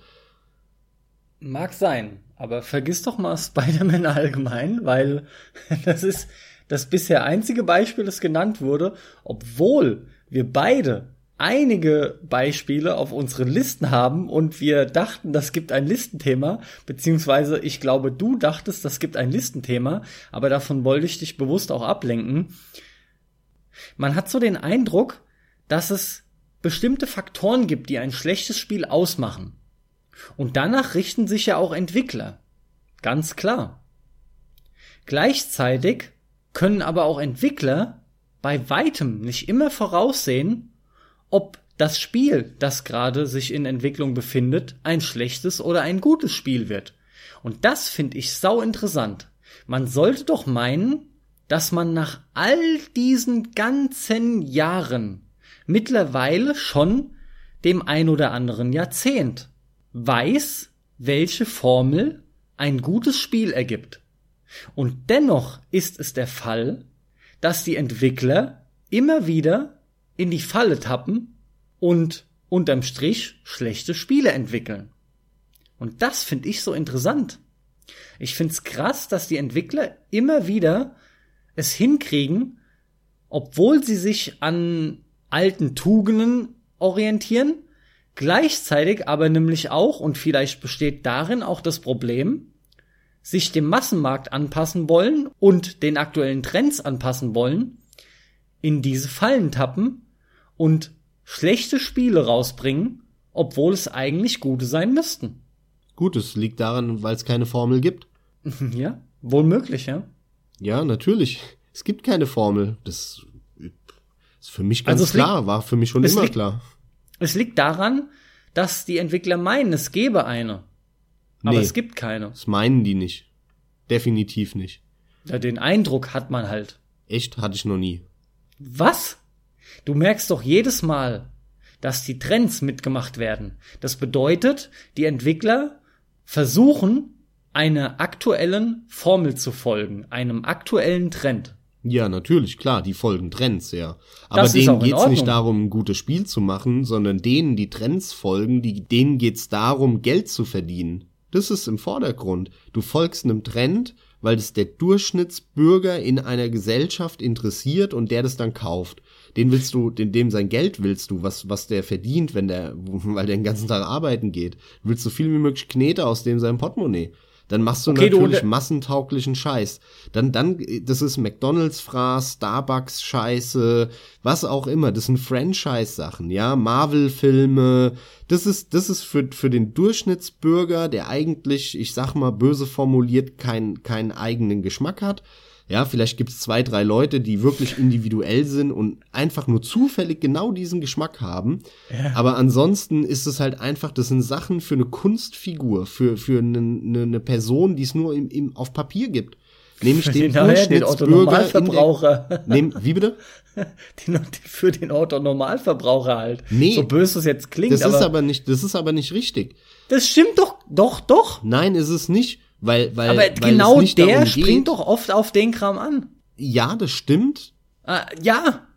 Speaker 2: Mag sein, aber vergiss doch mal Spider-Man allgemein, weil das ist, das bisher einzige Beispiel, das genannt wurde, obwohl wir beide einige Beispiele auf unseren Listen haben und wir dachten, das gibt ein Listenthema, beziehungsweise ich glaube, du dachtest, das gibt ein Listenthema, aber davon wollte ich dich bewusst auch ablenken. Man hat so den Eindruck, dass es bestimmte Faktoren gibt, die ein schlechtes Spiel ausmachen. Und danach richten sich ja auch Entwickler. Ganz klar. Gleichzeitig können aber auch Entwickler bei weitem nicht immer voraussehen, ob das Spiel, das gerade sich in Entwicklung befindet, ein schlechtes oder ein gutes Spiel wird. Und das finde ich sau interessant. Man sollte doch meinen, dass man nach all diesen ganzen Jahren mittlerweile schon dem ein oder anderen Jahrzehnt weiß, welche Formel ein gutes Spiel ergibt. Und dennoch ist es der Fall, dass die Entwickler immer wieder in die Falle tappen und unterm Strich schlechte Spiele entwickeln. Und das finde ich so interessant. Ich finde es krass, dass die Entwickler immer wieder es hinkriegen, obwohl sie sich an alten Tugenden orientieren, gleichzeitig aber nämlich auch, und vielleicht besteht darin auch das Problem, sich dem Massenmarkt anpassen wollen und den aktuellen Trends anpassen wollen, in diese Fallen tappen und schlechte Spiele rausbringen, obwohl es eigentlich gute sein müssten.
Speaker 1: Gut, es liegt daran, weil es keine Formel gibt.
Speaker 2: ja, wohl möglich, ja.
Speaker 1: Ja, natürlich. Es gibt keine Formel. Das ist für mich ganz also klar, liegt, war für mich schon immer klar.
Speaker 2: Es liegt daran, dass die Entwickler meinen, es gäbe eine. Aber nee, es gibt keine.
Speaker 1: Das meinen die nicht. Definitiv nicht.
Speaker 2: Ja, den Eindruck hat man halt.
Speaker 1: Echt? Hatte ich noch nie.
Speaker 2: Was? Du merkst doch jedes Mal, dass die Trends mitgemacht werden. Das bedeutet, die Entwickler versuchen, einer aktuellen Formel zu folgen, einem aktuellen Trend.
Speaker 1: Ja, natürlich, klar, die folgen Trends, ja. Aber das denen geht's nicht darum, ein gutes Spiel zu machen, sondern denen, die Trends folgen, die, denen geht's darum, Geld zu verdienen. Das ist im Vordergrund. Du folgst einem Trend, weil es der Durchschnittsbürger in einer Gesellschaft interessiert und der das dann kauft den willst du, den, dem sein Geld willst du, was, was der verdient, wenn der, weil der den ganzen Tag arbeiten geht. willst du viel wie möglich Knete aus dem sein Portemonnaie. Dann machst du okay, natürlich du, massentauglichen Scheiß. Dann, dann, das ist McDonalds-Fraß, Starbucks-Scheiße, was auch immer. Das sind Franchise-Sachen, ja, Marvel-Filme. Das ist, das ist für, für den Durchschnittsbürger, der eigentlich, ich sag mal, böse formuliert, keinen, keinen eigenen Geschmack hat ja, vielleicht gibt es zwei, drei Leute, die wirklich individuell sind und einfach nur zufällig genau diesen Geschmack haben. Ja. Aber ansonsten ist es halt einfach, das sind Sachen für eine Kunstfigur, für, für eine, eine, eine Person, die es nur im, im, auf Papier gibt. Nämlich den, den Durchschnittsbürger.
Speaker 2: Den,
Speaker 1: nehm, wie bitte?
Speaker 2: Den, für den Autonormalverbraucher halt. Nee. So böse es jetzt klingt.
Speaker 1: Das aber ist aber nicht, das ist aber nicht richtig.
Speaker 2: Das stimmt doch, doch, doch.
Speaker 1: Nein, ist es nicht. Weil, weil,
Speaker 2: Aber
Speaker 1: weil
Speaker 2: genau der springt doch oft auf den Kram an.
Speaker 1: Ja, das stimmt.
Speaker 2: Ah, ja.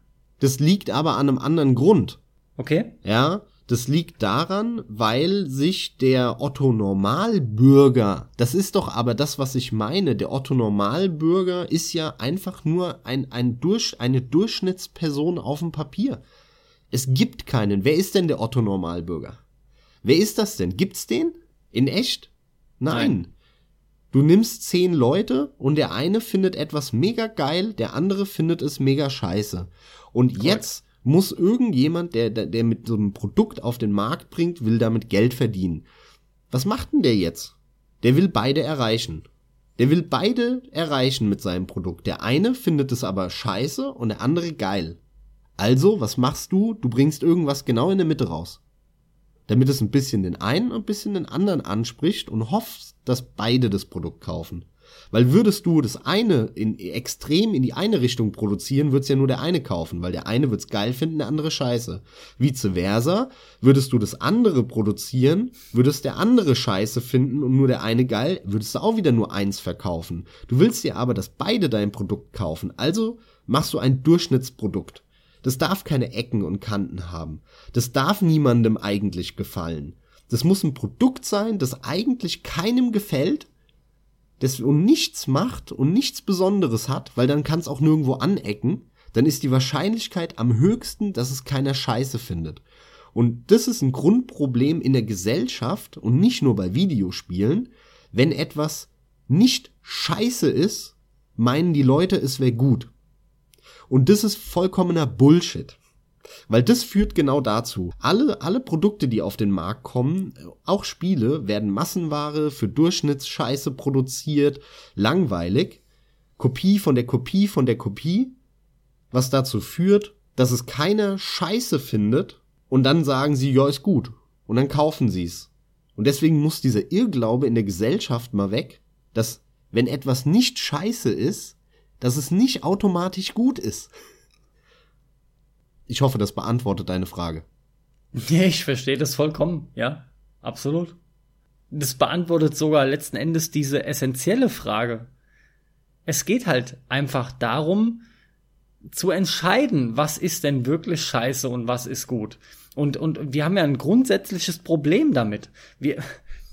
Speaker 1: Das liegt aber an einem anderen Grund.
Speaker 2: Okay.
Speaker 1: Ja, das liegt daran, weil sich der Otto Normalbürger, das ist doch aber das, was ich meine, der Otto Normalbürger ist ja einfach nur ein, ein durch, eine Durchschnittsperson auf dem Papier. Es gibt keinen. Wer ist denn der Otto Normalbürger? Wer ist das denn? Gibt's den? In echt? Nein. Nein. Du nimmst zehn Leute und der eine findet etwas mega geil, der andere findet es mega scheiße. Und Correct. jetzt muss irgendjemand, der, der, der mit so einem Produkt auf den Markt bringt, will damit Geld verdienen. Was macht denn der jetzt? Der will beide erreichen. Der will beide erreichen mit seinem Produkt. Der eine findet es aber scheiße und der andere geil. Also, was machst du? Du bringst irgendwas genau in der Mitte raus damit es ein bisschen den einen und ein bisschen den anderen anspricht und hoffst, dass beide das Produkt kaufen. Weil würdest du das eine in extrem in die eine Richtung produzieren, wird's ja nur der eine kaufen, weil der eine wird's geil finden, der andere scheiße. Vice versa, würdest du das andere produzieren, würdest der andere scheiße finden und nur der eine geil, würdest du auch wieder nur eins verkaufen. Du willst ja aber, dass beide dein Produkt kaufen, also machst du ein Durchschnittsprodukt. Das darf keine Ecken und Kanten haben. Das darf niemandem eigentlich gefallen. Das muss ein Produkt sein, das eigentlich keinem gefällt, das und nichts macht und nichts Besonderes hat, weil dann kann es auch nirgendwo anecken, dann ist die Wahrscheinlichkeit am höchsten, dass es keiner Scheiße findet. Und das ist ein Grundproblem in der Gesellschaft und nicht nur bei Videospielen. Wenn etwas nicht scheiße ist, meinen die Leute, es wäre gut. Und das ist vollkommener Bullshit. Weil das führt genau dazu. Alle, alle Produkte, die auf den Markt kommen, auch Spiele, werden Massenware für Durchschnittsscheiße produziert, langweilig, Kopie von der Kopie von der Kopie, was dazu führt, dass es keiner Scheiße findet und dann sagen sie, ja, ist gut. Und dann kaufen sie es. Und deswegen muss dieser Irrglaube in der Gesellschaft mal weg, dass wenn etwas nicht scheiße ist, dass es nicht automatisch gut ist. Ich hoffe, das beantwortet deine Frage.
Speaker 2: Ich verstehe das vollkommen, ja, absolut. Das beantwortet sogar letzten Endes diese essentielle Frage. Es geht halt einfach darum, zu entscheiden, was ist denn wirklich scheiße und was ist gut. Und, und wir haben ja ein grundsätzliches Problem damit. Wir,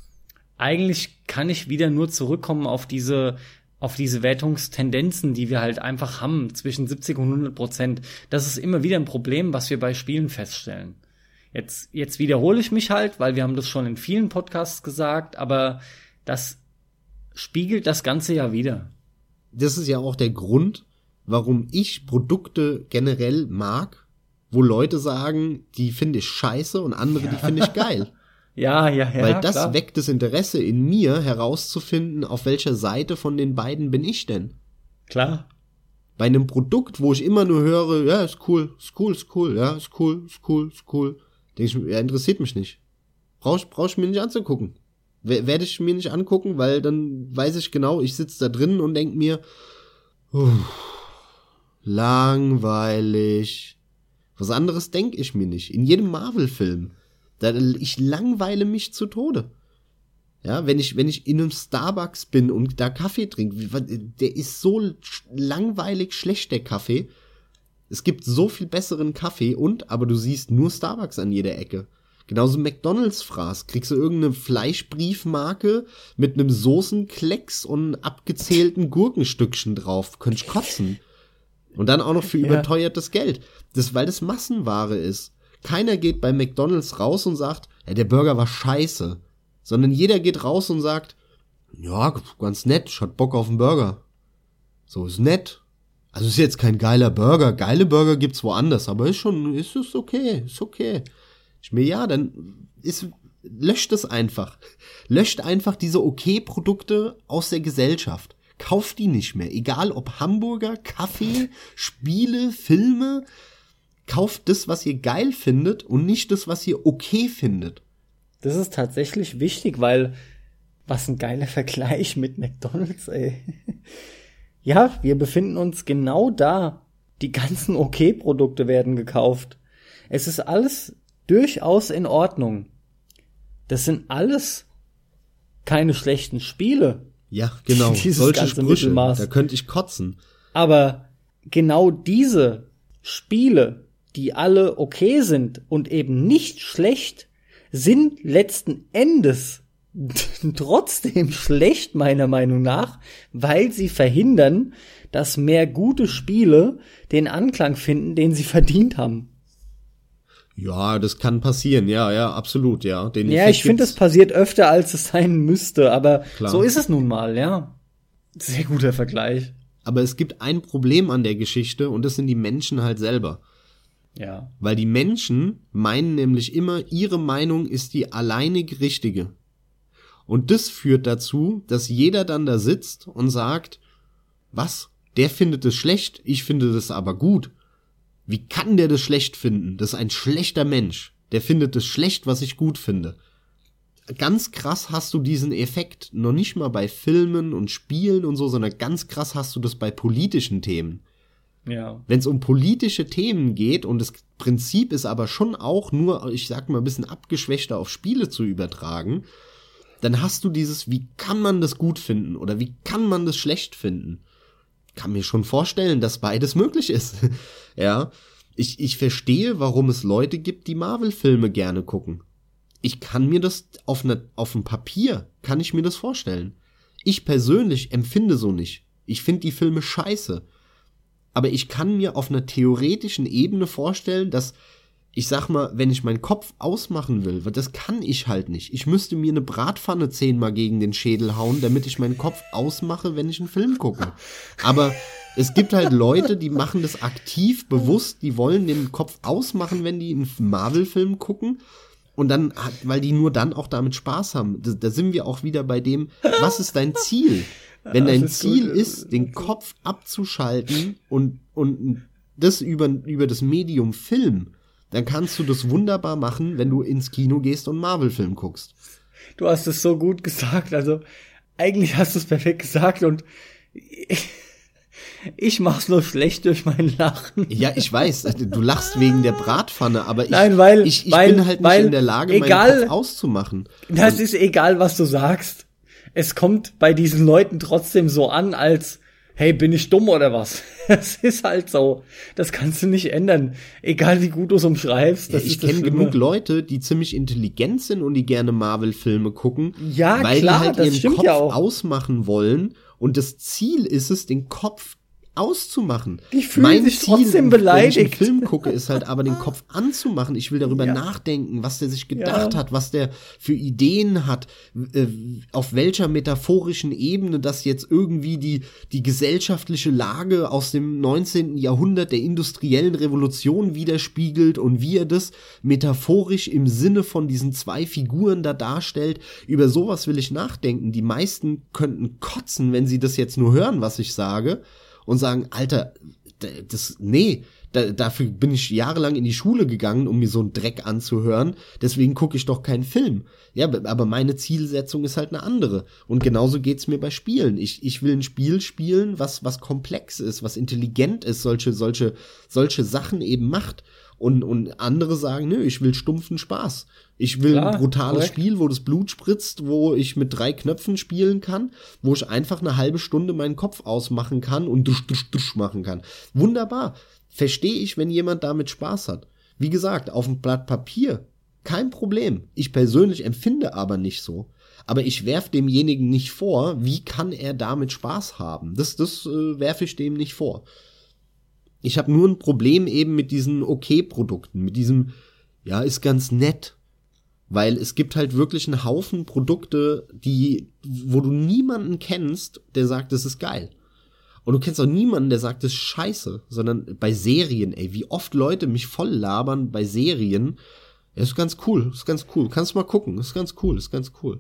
Speaker 2: eigentlich kann ich wieder nur zurückkommen auf diese, auf diese Wertungstendenzen, die wir halt einfach haben, zwischen 70 und 100 Prozent. Das ist immer wieder ein Problem, was wir bei Spielen feststellen. Jetzt, jetzt wiederhole ich mich halt, weil wir haben das schon in vielen Podcasts gesagt, aber das spiegelt das Ganze ja wieder.
Speaker 1: Das ist ja auch der Grund, warum ich Produkte generell mag, wo Leute sagen, die finde ich scheiße und andere, ja. die finde ich geil.
Speaker 2: Ja, ja, ja.
Speaker 1: Weil das klar. weckt das Interesse in mir herauszufinden, auf welcher Seite von den beiden bin ich denn.
Speaker 2: Klar.
Speaker 1: Bei einem Produkt, wo ich immer nur höre, ja, ist cool, ist cool, ist cool, ja, ist cool, ist cool, ist cool, denke ich, ja, interessiert mich nicht. Brauch, brauch ich mir nicht anzugucken. Werde ich mir nicht angucken, weil dann weiß ich genau, ich sitze da drin und denk mir, uff, langweilig. Was anderes denke ich mir nicht. In jedem Marvel-Film. Ich langweile mich zu Tode. Ja, wenn ich, wenn ich in einem Starbucks bin und da Kaffee trinke, der ist so langweilig schlecht, der Kaffee. Es gibt so viel besseren Kaffee und, aber du siehst nur Starbucks an jeder Ecke. Genauso McDonalds fraß. Kriegst du irgendeine Fleischbriefmarke mit einem Soßenklecks und abgezählten Gurkenstückchen drauf. Könnt ich kotzen. Und dann auch noch für ja. überteuertes Geld. Das, weil das Massenware ist. Keiner geht bei McDonalds raus und sagt, ja, der Burger war scheiße. Sondern jeder geht raus und sagt, ja, ganz nett, ich hatte Bock auf einen Burger. So, ist nett. Also ist jetzt kein geiler Burger. Geile Burger gibt's woanders, aber ist schon, ist, ist okay, ist okay. Ich mir, ja, dann ist, löscht es einfach. Löscht einfach diese okay Produkte aus der Gesellschaft kauft die nicht mehr. Egal ob Hamburger, Kaffee, Spiele, Filme. Kauft das, was ihr geil findet und nicht das, was ihr okay findet.
Speaker 2: Das ist tatsächlich wichtig, weil was ein geiler Vergleich mit McDonald's, ey. Ja, wir befinden uns genau da. Die ganzen Okay-Produkte werden gekauft. Es ist alles durchaus in Ordnung. Das sind alles keine schlechten Spiele.
Speaker 1: Ja, genau. Solche Sprüche, da könnte ich kotzen.
Speaker 2: Aber genau diese Spiele, die alle okay sind und eben nicht schlecht, sind letzten Endes trotzdem schlecht meiner Meinung nach, weil sie verhindern, dass mehr gute Spiele den Anklang finden, den sie verdient haben.
Speaker 1: Ja, das kann passieren, ja, ja, absolut, ja.
Speaker 2: Den ja, ich finde, es passiert öfter, als es sein müsste, aber Klar. so ist es nun mal, ja. Sehr guter Vergleich.
Speaker 1: Aber es gibt ein Problem an der Geschichte und das sind die Menschen halt selber.
Speaker 2: Ja.
Speaker 1: Weil die Menschen meinen nämlich immer, ihre Meinung ist die alleinig richtige. Und das führt dazu, dass jeder dann da sitzt und sagt, was? Der findet es schlecht, ich finde das aber gut. Wie kann der das schlecht finden? Das ist ein schlechter Mensch. Der findet es schlecht, was ich gut finde. Ganz krass hast du diesen Effekt noch nicht mal bei Filmen und Spielen und so, sondern ganz krass hast du das bei politischen Themen.
Speaker 2: Ja.
Speaker 1: Wenn es um politische Themen geht und das Prinzip ist aber schon auch nur, ich sag mal, ein bisschen abgeschwächter auf Spiele zu übertragen, dann hast du dieses, wie kann man das gut finden oder wie kann man das schlecht finden? kann mir schon vorstellen, dass beides möglich ist. ja. Ich, ich verstehe, warum es Leute gibt, die Marvel-Filme gerne gucken. Ich kann mir das auf, ne, auf dem Papier, kann ich mir das vorstellen. Ich persönlich empfinde so nicht. Ich finde die Filme scheiße. Aber ich kann mir auf einer theoretischen Ebene vorstellen, dass ich sag mal, wenn ich meinen Kopf ausmachen will, weil das kann ich halt nicht. Ich müsste mir eine Bratpfanne zehnmal gegen den Schädel hauen, damit ich meinen Kopf ausmache, wenn ich einen Film gucke. Aber es gibt halt Leute, die machen das aktiv, bewusst, die wollen den Kopf ausmachen, wenn die einen Marvel-Film gucken. Und dann, weil die nur dann auch damit Spaß haben. Da, da sind wir auch wieder bei dem, was ist dein Ziel? Wenn dein ist Ziel gut. ist, den Kopf abzuschalten und, und das über, über das Medium Film, dann kannst du das wunderbar machen, wenn du ins Kino gehst und Marvel-Film guckst.
Speaker 2: Du hast es so gut gesagt, also eigentlich hast du es perfekt gesagt und ich, ich mach's nur schlecht durch mein Lachen.
Speaker 1: Ja, ich weiß, du lachst wegen der Bratpfanne, aber ich,
Speaker 2: Nein, weil,
Speaker 1: ich, ich
Speaker 2: weil,
Speaker 1: bin halt nicht in der Lage,
Speaker 2: egal,
Speaker 1: meinen Kopf auszumachen.
Speaker 2: Das und ist egal, was du sagst. Es kommt bei diesen Leuten trotzdem so an, als hey, bin ich dumm oder was? Es ist halt so. Das kannst du nicht ändern. Egal wie gut du es umschreibst.
Speaker 1: Ja, ich kenne genug Leute, die ziemlich intelligent sind und die gerne Marvel-Filme gucken.
Speaker 2: Ja,
Speaker 1: weil
Speaker 2: klar,
Speaker 1: die halt
Speaker 2: das
Speaker 1: ihren Kopf
Speaker 2: ja
Speaker 1: ausmachen wollen. Und das Ziel ist es, den Kopf auszumachen.
Speaker 2: Die fühlen mein sich Ziel, trotzdem beleidigt.
Speaker 1: Wenn ich einen Film gucke, ist halt aber den Kopf anzumachen. Ich will darüber ja. nachdenken, was der sich gedacht ja. hat, was der für Ideen hat, äh, auf welcher metaphorischen Ebene das jetzt irgendwie die, die gesellschaftliche Lage aus dem 19. Jahrhundert der industriellen Revolution widerspiegelt und wie er das metaphorisch im Sinne von diesen zwei Figuren da darstellt. Über sowas will ich nachdenken. Die meisten könnten kotzen, wenn sie das jetzt nur hören, was ich sage und sagen, Alter, das, nee, da, dafür bin ich jahrelang in die Schule gegangen, um mir so einen Dreck anzuhören. Deswegen gucke ich doch keinen Film. Ja, aber meine Zielsetzung ist halt eine andere. Und genauso geht's mir bei Spielen. Ich, ich will ein Spiel spielen, was, was komplex ist, was intelligent ist, solche, solche, solche Sachen eben macht. Und, und andere sagen, nö, ich will stumpfen Spaß. Ich will Klar, ein brutales korrekt. Spiel, wo das Blut spritzt, wo ich mit drei Knöpfen spielen kann, wo ich einfach eine halbe Stunde meinen Kopf ausmachen kann und dusch, dusch, dusch machen kann. Wunderbar. Verstehe ich, wenn jemand damit Spaß hat. Wie gesagt, auf dem Blatt Papier kein Problem. Ich persönlich empfinde aber nicht so. Aber ich werf demjenigen nicht vor, wie kann er damit Spaß haben. Das, das äh, werfe ich dem nicht vor. Ich habe nur ein Problem eben mit diesen Okay-Produkten, mit diesem, ja, ist ganz nett. Weil es gibt halt wirklich einen Haufen Produkte, die, wo du niemanden kennst, der sagt, das ist geil. Und du kennst auch niemanden, der sagt, das ist scheiße, sondern bei Serien, ey, wie oft Leute mich voll labern bei Serien. Ja, ist ganz cool, ist ganz cool. Kannst mal gucken, ist ganz cool, ist ganz cool.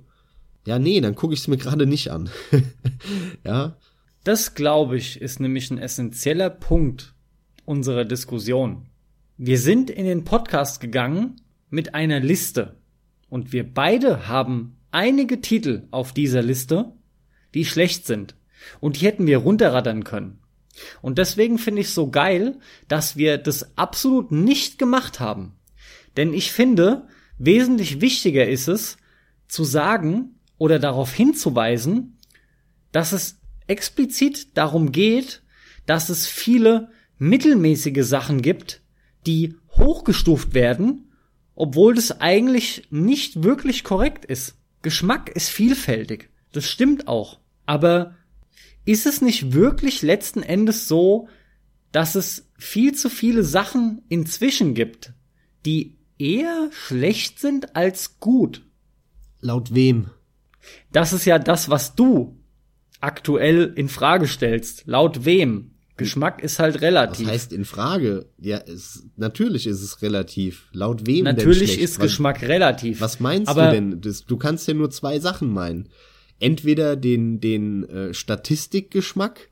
Speaker 1: Ja, nee, dann gucke ich es mir gerade nicht an. ja.
Speaker 2: Das, glaube ich, ist nämlich ein essentieller Punkt unserer Diskussion. Wir sind in den Podcast gegangen mit einer Liste und wir beide haben einige Titel auf dieser Liste, die schlecht sind und die hätten wir runterraddern können. Und deswegen finde ich so geil, dass wir das absolut nicht gemacht haben. Denn ich finde, wesentlich wichtiger ist es, zu sagen oder darauf hinzuweisen, dass es explizit darum geht, dass es viele mittelmäßige Sachen gibt, die hochgestuft werden, obwohl das eigentlich nicht wirklich korrekt ist. Geschmack ist vielfältig. Das stimmt auch. Aber ist es nicht wirklich letzten Endes so, dass es viel zu viele Sachen inzwischen gibt, die eher schlecht sind als gut?
Speaker 1: Laut wem?
Speaker 2: Das ist ja das, was du aktuell in Frage stellst. Laut wem? Geschmack ist halt relativ.
Speaker 1: Was heißt in Frage? Ja, es, natürlich ist es relativ. Laut wem
Speaker 2: Natürlich ist was, Geschmack relativ.
Speaker 1: Was meinst Aber du denn? Das, du kannst ja nur zwei Sachen meinen. Entweder den, den äh, Statistikgeschmack,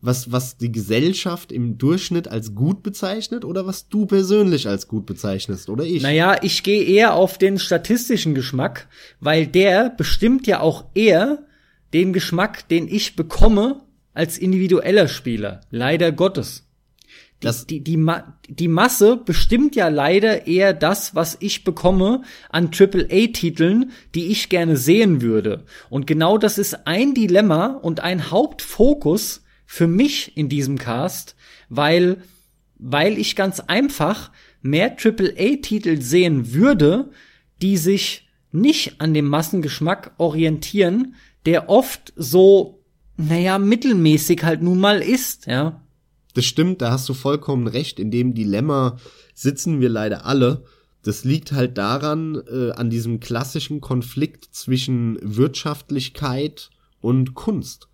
Speaker 1: was, was die Gesellschaft im Durchschnitt als gut bezeichnet oder was du persönlich als gut bezeichnest oder ich?
Speaker 2: Naja, ich gehe eher auf den statistischen Geschmack, weil der bestimmt ja auch eher den Geschmack, den ich bekomme, als individueller Spieler. Leider Gottes. Die, das die, die, Ma die Masse bestimmt ja leider eher das, was ich bekomme an AAA-Titeln, die ich gerne sehen würde. Und genau das ist ein Dilemma und ein Hauptfokus für mich in diesem Cast, weil, weil ich ganz einfach mehr AAA-Titel sehen würde, die sich nicht an dem Massengeschmack orientieren, der oft so, naja, mittelmäßig halt nun mal ist, ja.
Speaker 1: Das stimmt, da hast du vollkommen recht. In dem Dilemma sitzen wir leider alle. Das liegt halt daran, äh, an diesem klassischen Konflikt zwischen Wirtschaftlichkeit und Kunst.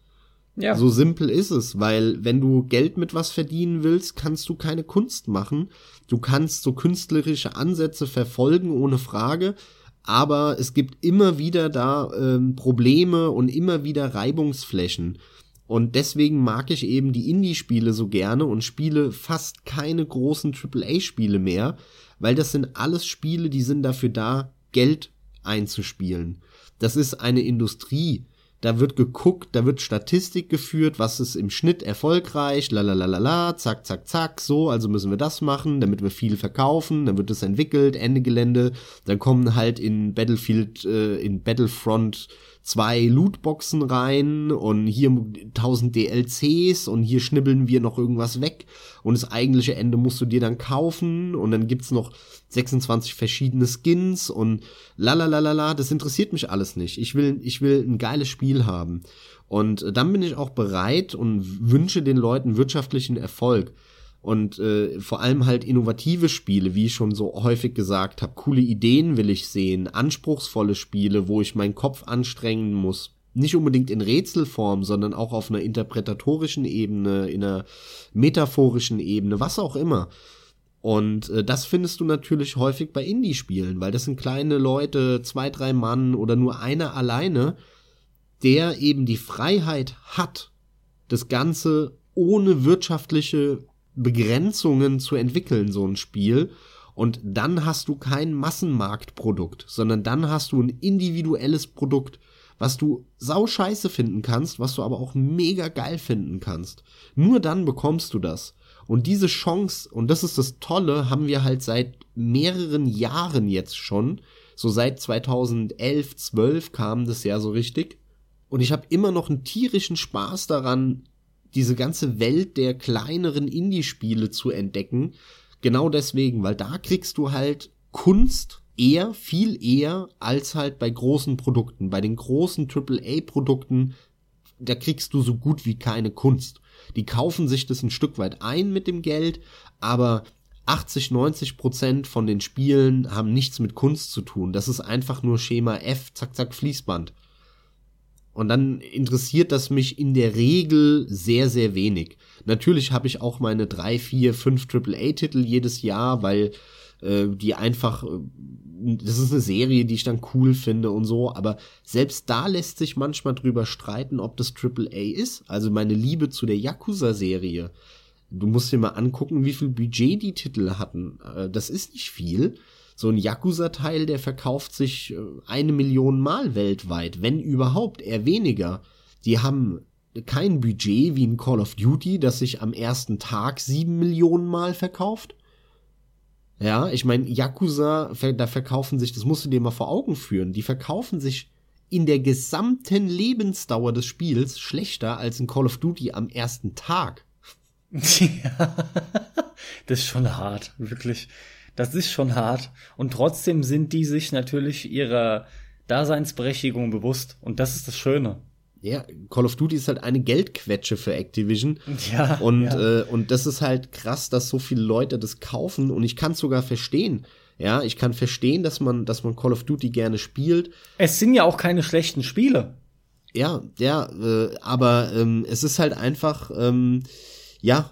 Speaker 1: Ja. So simpel ist es, weil wenn du Geld mit was verdienen willst, kannst du keine Kunst machen. Du kannst so künstlerische Ansätze verfolgen, ohne Frage, aber es gibt immer wieder da ähm, Probleme und immer wieder Reibungsflächen. Und deswegen mag ich eben die Indie-Spiele so gerne und spiele fast keine großen AAA-Spiele mehr, weil das sind alles Spiele, die sind dafür da, Geld einzuspielen. Das ist eine Industrie, da wird geguckt, da wird Statistik geführt, was ist im Schnitt erfolgreich, la la la la la, zack, zack, zack, so, also müssen wir das machen, damit wir viel verkaufen, dann wird es entwickelt, Ende Gelände, dann kommen halt in Battlefield, äh, in Battlefront zwei Lootboxen rein und hier 1000 DLCs und hier schnibbeln wir noch irgendwas weg und das eigentliche Ende musst du dir dann kaufen und dann gibt's noch 26 verschiedene Skins und la das interessiert mich alles nicht. Ich will, ich will ein geiles Spiel haben. Und dann bin ich auch bereit und wünsche den Leuten wirtschaftlichen Erfolg. Und äh, vor allem halt innovative Spiele, wie ich schon so häufig gesagt habe. Coole Ideen will ich sehen, anspruchsvolle Spiele, wo ich meinen Kopf anstrengen muss. Nicht unbedingt in Rätselform, sondern auch auf einer interpretatorischen Ebene, in einer metaphorischen Ebene, was auch immer. Und äh, das findest du natürlich häufig bei Indie-Spielen, weil das sind kleine Leute, zwei, drei Mann oder nur einer alleine, der eben die Freiheit hat, das Ganze ohne wirtschaftliche Begrenzungen zu entwickeln, so ein Spiel. Und dann hast du kein Massenmarktprodukt, sondern dann hast du ein individuelles Produkt, was du sau scheiße finden kannst, was du aber auch mega geil finden kannst. Nur dann bekommst du das. Und diese Chance, und das ist das Tolle, haben wir halt seit mehreren Jahren jetzt schon. So seit 2011, 12 kam das ja so richtig. Und ich habe immer noch einen tierischen Spaß daran, diese ganze Welt der kleineren Indie-Spiele zu entdecken. Genau deswegen, weil da kriegst du halt Kunst eher, viel eher als halt bei großen Produkten. Bei den großen AAA-Produkten, da kriegst du so gut wie keine Kunst. Die kaufen sich das ein Stück weit ein mit dem Geld, aber 80, 90 Prozent von den Spielen haben nichts mit Kunst zu tun. Das ist einfach nur Schema F, zack, zack, Fließband. Und dann interessiert das mich in der Regel sehr, sehr wenig. Natürlich habe ich auch meine drei, vier, fünf AAA-Titel jedes Jahr, weil äh, die einfach, äh, das ist eine Serie, die ich dann cool finde und so, aber selbst da lässt sich manchmal drüber streiten, ob das AAA ist. Also meine Liebe zu der Yakuza-Serie. Du musst dir mal angucken, wie viel Budget die Titel hatten. Äh, das ist nicht viel. So ein Yakuza-Teil, der verkauft sich äh, eine Million Mal weltweit, wenn überhaupt, eher weniger. Die haben kein Budget wie ein Call of Duty, das sich am ersten Tag sieben Millionen Mal verkauft. Ja, ich meine, Yakuza, da verkaufen sich, das musst du dir mal vor Augen führen, die verkaufen sich in der gesamten Lebensdauer des Spiels schlechter als ein Call of Duty am ersten Tag.
Speaker 2: Ja, das ist schon hart, wirklich. Das ist schon hart. Und trotzdem sind die sich natürlich ihrer Daseinsberechtigung bewusst. Und das ist das Schöne.
Speaker 1: Ja, Call of Duty ist halt eine Geldquetsche für Activision. Ja. Und, ja. Äh, und das ist halt krass, dass so viele Leute das kaufen und ich kann es sogar verstehen. Ja, ich kann verstehen, dass man, dass man Call of Duty gerne spielt.
Speaker 2: Es sind ja auch keine schlechten Spiele.
Speaker 1: Ja, ja, äh, aber ähm, es ist halt einfach, ähm, ja,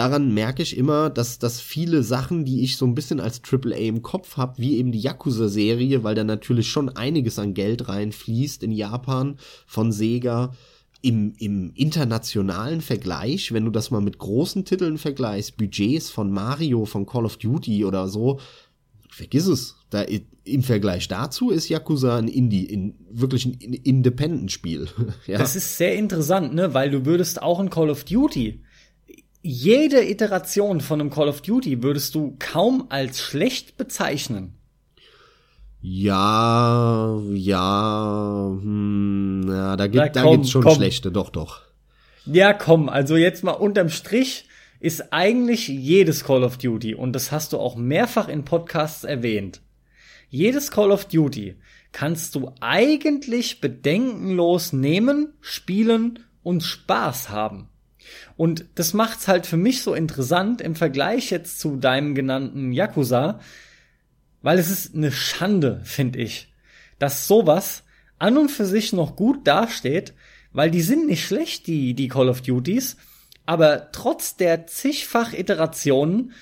Speaker 1: daran merke ich immer, dass, dass viele Sachen, die ich so ein bisschen als AAA im Kopf habe, wie eben die Yakuza-Serie, weil da natürlich schon einiges an Geld reinfließt in Japan von Sega, im, im internationalen Vergleich, wenn du das mal mit großen Titeln vergleichst, Budgets von Mario, von Call of Duty oder so, vergiss es. Da, Im Vergleich dazu ist Yakuza ein Indie, in, wirklich ein Independent-Spiel.
Speaker 2: ja. Das ist sehr interessant, ne, weil du würdest auch in Call of Duty jede Iteration von einem Call of Duty würdest du kaum als schlecht bezeichnen.
Speaker 1: Ja, ja, hm, ja, da, gibt, komm, da gibt's schon komm. schlechte, doch, doch.
Speaker 2: Ja, komm, also jetzt mal unterm Strich ist eigentlich jedes Call of Duty, und das hast du auch mehrfach in Podcasts erwähnt, jedes Call of Duty kannst du eigentlich bedenkenlos nehmen, spielen und Spaß haben. Und das macht's halt für mich so interessant im Vergleich jetzt zu deinem genannten Yakuza, weil es ist eine Schande, finde ich, dass sowas an und für sich noch gut dasteht, weil die sind nicht schlecht, die, die Call of Duties, aber trotz der zigfach Iterationen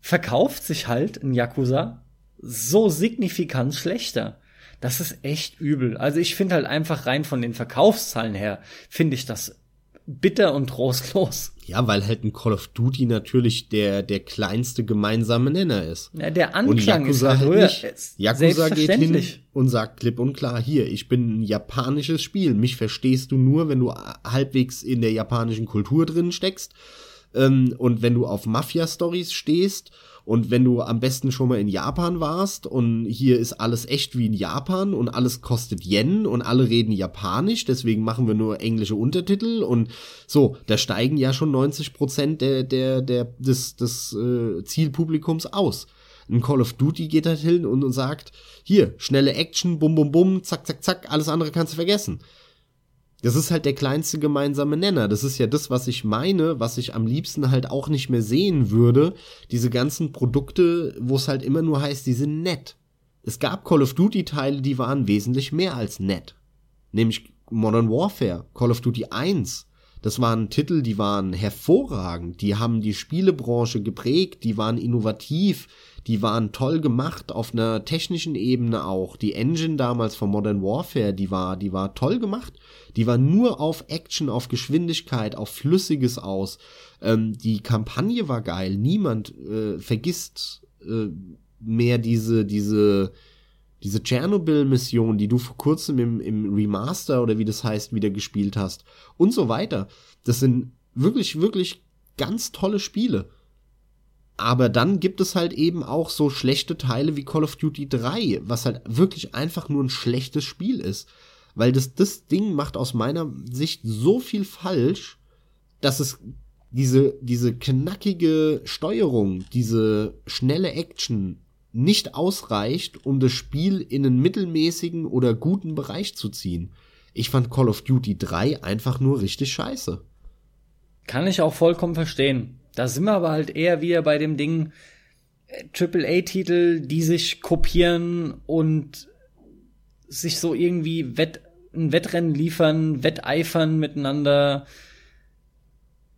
Speaker 2: verkauft sich halt ein Yakuza so signifikant schlechter. Das ist echt übel. Also ich finde halt einfach rein von den Verkaufszahlen her, finde ich das bitter und trostlos.
Speaker 1: Ja, weil halt ein Call of Duty natürlich der, der kleinste gemeinsame Nenner ist.
Speaker 2: Ja, der Anklang ist
Speaker 1: halt, nicht. Yakuza geht hin und sagt klipp und klar, hier, ich bin ein japanisches Spiel. Mich verstehst du nur, wenn du halbwegs in der japanischen Kultur drin steckst. Ähm, und wenn du auf Mafia-Stories stehst und wenn du am besten schon mal in Japan warst und hier ist alles echt wie in Japan und alles kostet Yen und alle reden Japanisch, deswegen machen wir nur englische Untertitel und so, da steigen ja schon 90 Prozent der, der, der, des, des äh, Zielpublikums aus. Ein Call of Duty geht halt hin und, und sagt, hier, schnelle Action, bum, bum, bum, zack, zack, zack, alles andere kannst du vergessen. Das ist halt der kleinste gemeinsame Nenner. Das ist ja das, was ich meine, was ich am liebsten halt auch nicht mehr sehen würde. Diese ganzen Produkte, wo es halt immer nur heißt, die sind nett. Es gab Call of Duty Teile, die waren wesentlich mehr als nett. Nämlich Modern Warfare, Call of Duty 1. Das waren Titel, die waren hervorragend, die haben die Spielebranche geprägt, die waren innovativ, die waren toll gemacht auf einer technischen Ebene auch. Die Engine damals von Modern Warfare, die war, die war toll gemacht. Die war nur auf Action, auf Geschwindigkeit, auf Flüssiges aus. Ähm, die Kampagne war geil. Niemand äh, vergisst äh, mehr diese, diese, diese Tschernobyl-Mission, die du vor kurzem im, im Remaster oder wie das heißt, wieder gespielt hast und so weiter. Das sind wirklich, wirklich ganz tolle Spiele. Aber dann gibt es halt eben auch so schlechte Teile wie Call of Duty 3, was halt wirklich einfach nur ein schlechtes Spiel ist. Weil das, das Ding macht aus meiner Sicht so viel falsch, dass es diese, diese knackige Steuerung, diese schnelle Action nicht ausreicht, um das Spiel in einen mittelmäßigen oder guten Bereich zu ziehen. Ich fand Call of Duty 3 einfach nur richtig scheiße.
Speaker 2: Kann ich auch vollkommen verstehen. Da sind wir aber halt eher wieder bei dem Ding äh, AAA-Titel, die sich kopieren und sich so irgendwie Wett, ein Wettrennen liefern, wetteifern miteinander.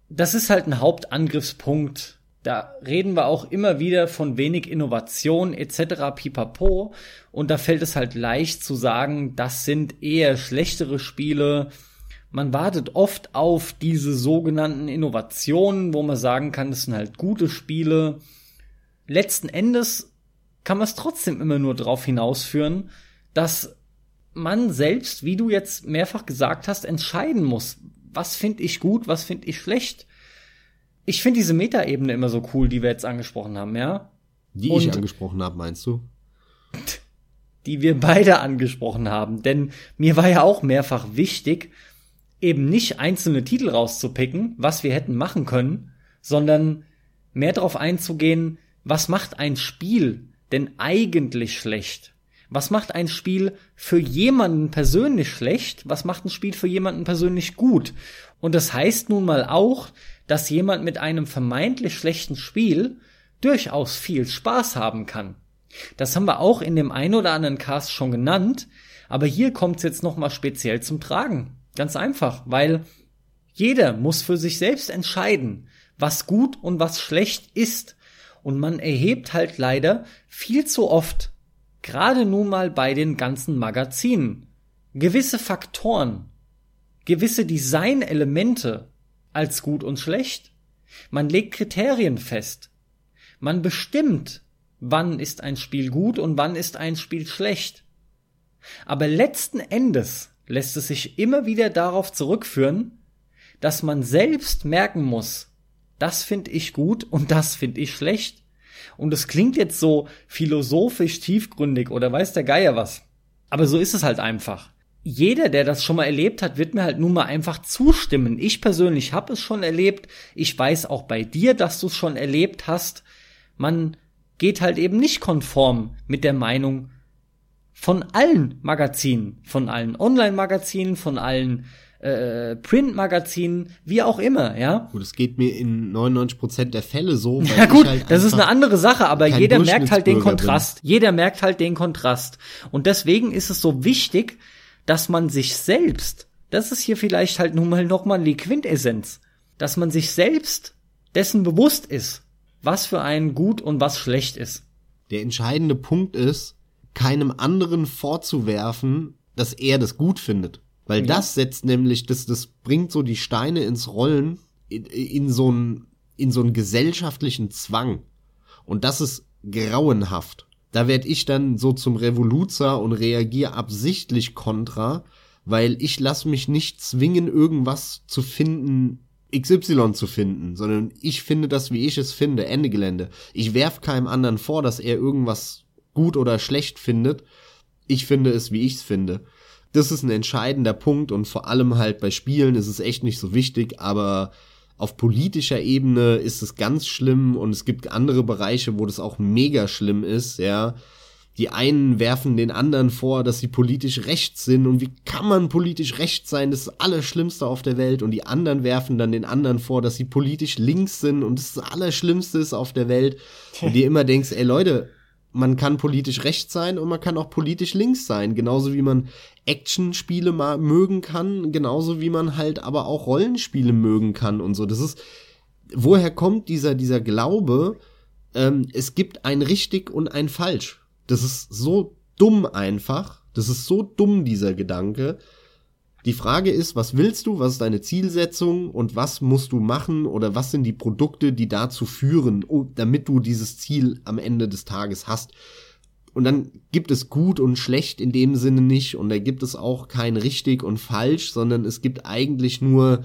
Speaker 2: Das ist halt ein Hauptangriffspunkt. Da reden wir auch immer wieder von wenig Innovation etc. pipapo. Und da fällt es halt leicht zu sagen, das sind eher schlechtere Spiele, man wartet oft auf diese sogenannten Innovationen, wo man sagen kann, das sind halt gute Spiele. Letzten Endes kann man es trotzdem immer nur darauf hinausführen, dass man selbst, wie du jetzt mehrfach gesagt hast, entscheiden muss, was finde ich gut, was finde ich schlecht. Ich finde diese Metaebene immer so cool, die wir jetzt angesprochen haben, ja?
Speaker 1: Die Und ich angesprochen habe, meinst du?
Speaker 2: Die wir beide angesprochen haben, denn mir war ja auch mehrfach wichtig, eben nicht einzelne Titel rauszupicken, was wir hätten machen können, sondern mehr darauf einzugehen, was macht ein Spiel denn eigentlich schlecht? Was macht ein Spiel für jemanden persönlich schlecht? Was macht ein Spiel für jemanden persönlich gut? Und das heißt nun mal auch, dass jemand mit einem vermeintlich schlechten Spiel durchaus viel Spaß haben kann. Das haben wir auch in dem ein oder anderen Cast schon genannt, aber hier kommt es jetzt nochmal speziell zum Tragen. Ganz einfach, weil jeder muss für sich selbst entscheiden, was gut und was schlecht ist. Und man erhebt halt leider viel zu oft, gerade nun mal bei den ganzen Magazinen, gewisse Faktoren, gewisse Designelemente als gut und schlecht. Man legt Kriterien fest. Man bestimmt, wann ist ein Spiel gut und wann ist ein Spiel schlecht. Aber letzten Endes lässt es sich immer wieder darauf zurückführen, dass man selbst merken muss, das finde ich gut und das finde ich schlecht. Und es klingt jetzt so philosophisch tiefgründig oder weiß der Geier was. Aber so ist es halt einfach. Jeder, der das schon mal erlebt hat, wird mir halt nun mal einfach zustimmen. Ich persönlich habe es schon erlebt. Ich weiß auch bei dir, dass du es schon erlebt hast. Man geht halt eben nicht konform mit der Meinung von allen Magazinen, von allen Online-Magazinen, von allen äh, Print-Magazinen, wie auch immer, ja.
Speaker 1: Gut, es geht mir in 99% der Fälle so.
Speaker 2: Weil ja gut, halt das ist eine andere Sache, aber jeder merkt halt den Kontrast. Bin. Jeder merkt halt den Kontrast. Und deswegen ist es so wichtig, dass man sich selbst, das ist hier vielleicht halt nun mal nochmal die Quintessenz, dass man sich selbst dessen bewusst ist, was für einen gut und was schlecht ist.
Speaker 1: Der entscheidende Punkt ist, keinem anderen vorzuwerfen, dass er das gut findet. Weil ja. das setzt nämlich, das, das bringt so die Steine ins Rollen in, in so einen, in so einen gesellschaftlichen Zwang. Und das ist grauenhaft. Da werd ich dann so zum Revoluzer und reagiere absichtlich kontra, weil ich lass mich nicht zwingen, irgendwas zu finden, XY zu finden, sondern ich finde das, wie ich es finde, Ende Gelände. Ich werf keinem anderen vor, dass er irgendwas gut oder schlecht findet. Ich finde es, wie ich es finde das ist ein entscheidender Punkt und vor allem halt bei Spielen ist es echt nicht so wichtig, aber auf politischer Ebene ist es ganz schlimm und es gibt andere Bereiche, wo das auch mega schlimm ist, ja. Die einen werfen den anderen vor, dass sie politisch rechts sind und wie kann man politisch rechts sein? Das ist das Allerschlimmste auf der Welt und die anderen werfen dann den anderen vor, dass sie politisch links sind und das, ist das Allerschlimmste ist auf der Welt. Und dir immer denkst, ey Leute, man kann politisch rechts sein und man kann auch politisch links sein. Genauso wie man Actionspiele mal mögen kann, genauso wie man halt aber auch Rollenspiele mögen kann und so. Das ist, woher kommt dieser, dieser Glaube, ähm, es gibt ein richtig und ein falsch. Das ist so dumm einfach. Das ist so dumm, dieser Gedanke. Die Frage ist, was willst du, was ist deine Zielsetzung und was musst du machen oder was sind die Produkte, die dazu führen, damit du dieses Ziel am Ende des Tages hast. Und dann gibt es gut und schlecht in dem Sinne nicht und da gibt es auch kein richtig und falsch, sondern es gibt eigentlich nur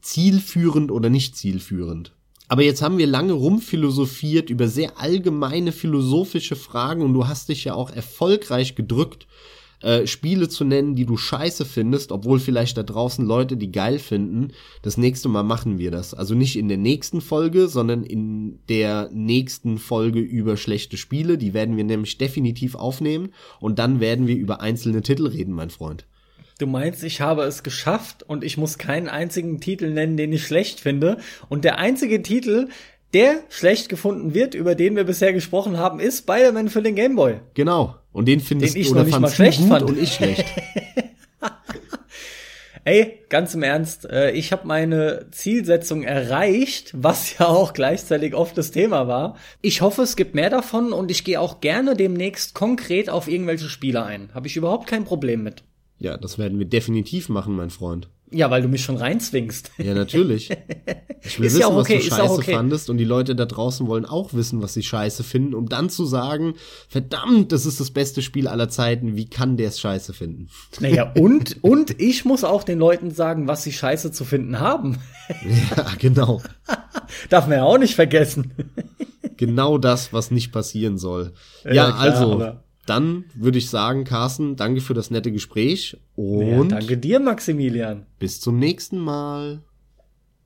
Speaker 1: zielführend oder nicht zielführend. Aber jetzt haben wir lange rumphilosophiert über sehr allgemeine philosophische Fragen und du hast dich ja auch erfolgreich gedrückt äh, Spiele zu nennen, die du scheiße findest, obwohl vielleicht da draußen Leute die geil finden. Das nächste Mal machen wir das. Also nicht in der nächsten Folge, sondern in der nächsten Folge über schlechte Spiele. Die werden wir nämlich definitiv aufnehmen und dann werden wir über einzelne Titel reden, mein Freund.
Speaker 2: Du meinst, ich habe es geschafft und ich muss keinen einzigen Titel nennen, den ich schlecht finde. Und der einzige Titel, der schlecht gefunden wird, über den wir bisher gesprochen haben, ist Spider-Man für den Game Boy.
Speaker 1: Genau. Und den findest
Speaker 2: den ich oder noch nicht mal schlecht
Speaker 1: gut
Speaker 2: fand.
Speaker 1: und ich schlecht.
Speaker 2: Ey, ganz im Ernst, äh, ich habe meine Zielsetzung erreicht, was ja auch gleichzeitig oft das Thema war. Ich hoffe, es gibt mehr davon und ich gehe auch gerne demnächst konkret auf irgendwelche Spiele ein. Habe ich überhaupt kein Problem mit.
Speaker 1: Ja, das werden wir definitiv machen, mein Freund.
Speaker 2: Ja, weil du mich schon reinzwingst.
Speaker 1: Ja, natürlich. Ich will ist wissen, ja okay, was du scheiße okay. fandest und die Leute da draußen wollen auch wissen, was sie scheiße finden, um dann zu sagen, verdammt, das ist das beste Spiel aller Zeiten, wie kann der es scheiße finden?
Speaker 2: Naja, und, und ich muss auch den Leuten sagen, was sie scheiße zu finden haben.
Speaker 1: Ja, genau.
Speaker 2: Darf man ja auch nicht vergessen.
Speaker 1: Genau das, was nicht passieren soll. Ja, ja klar, also dann würde ich sagen, Carsten, danke für das nette Gespräch und
Speaker 2: ja, danke dir, Maximilian.
Speaker 1: Bis zum nächsten Mal.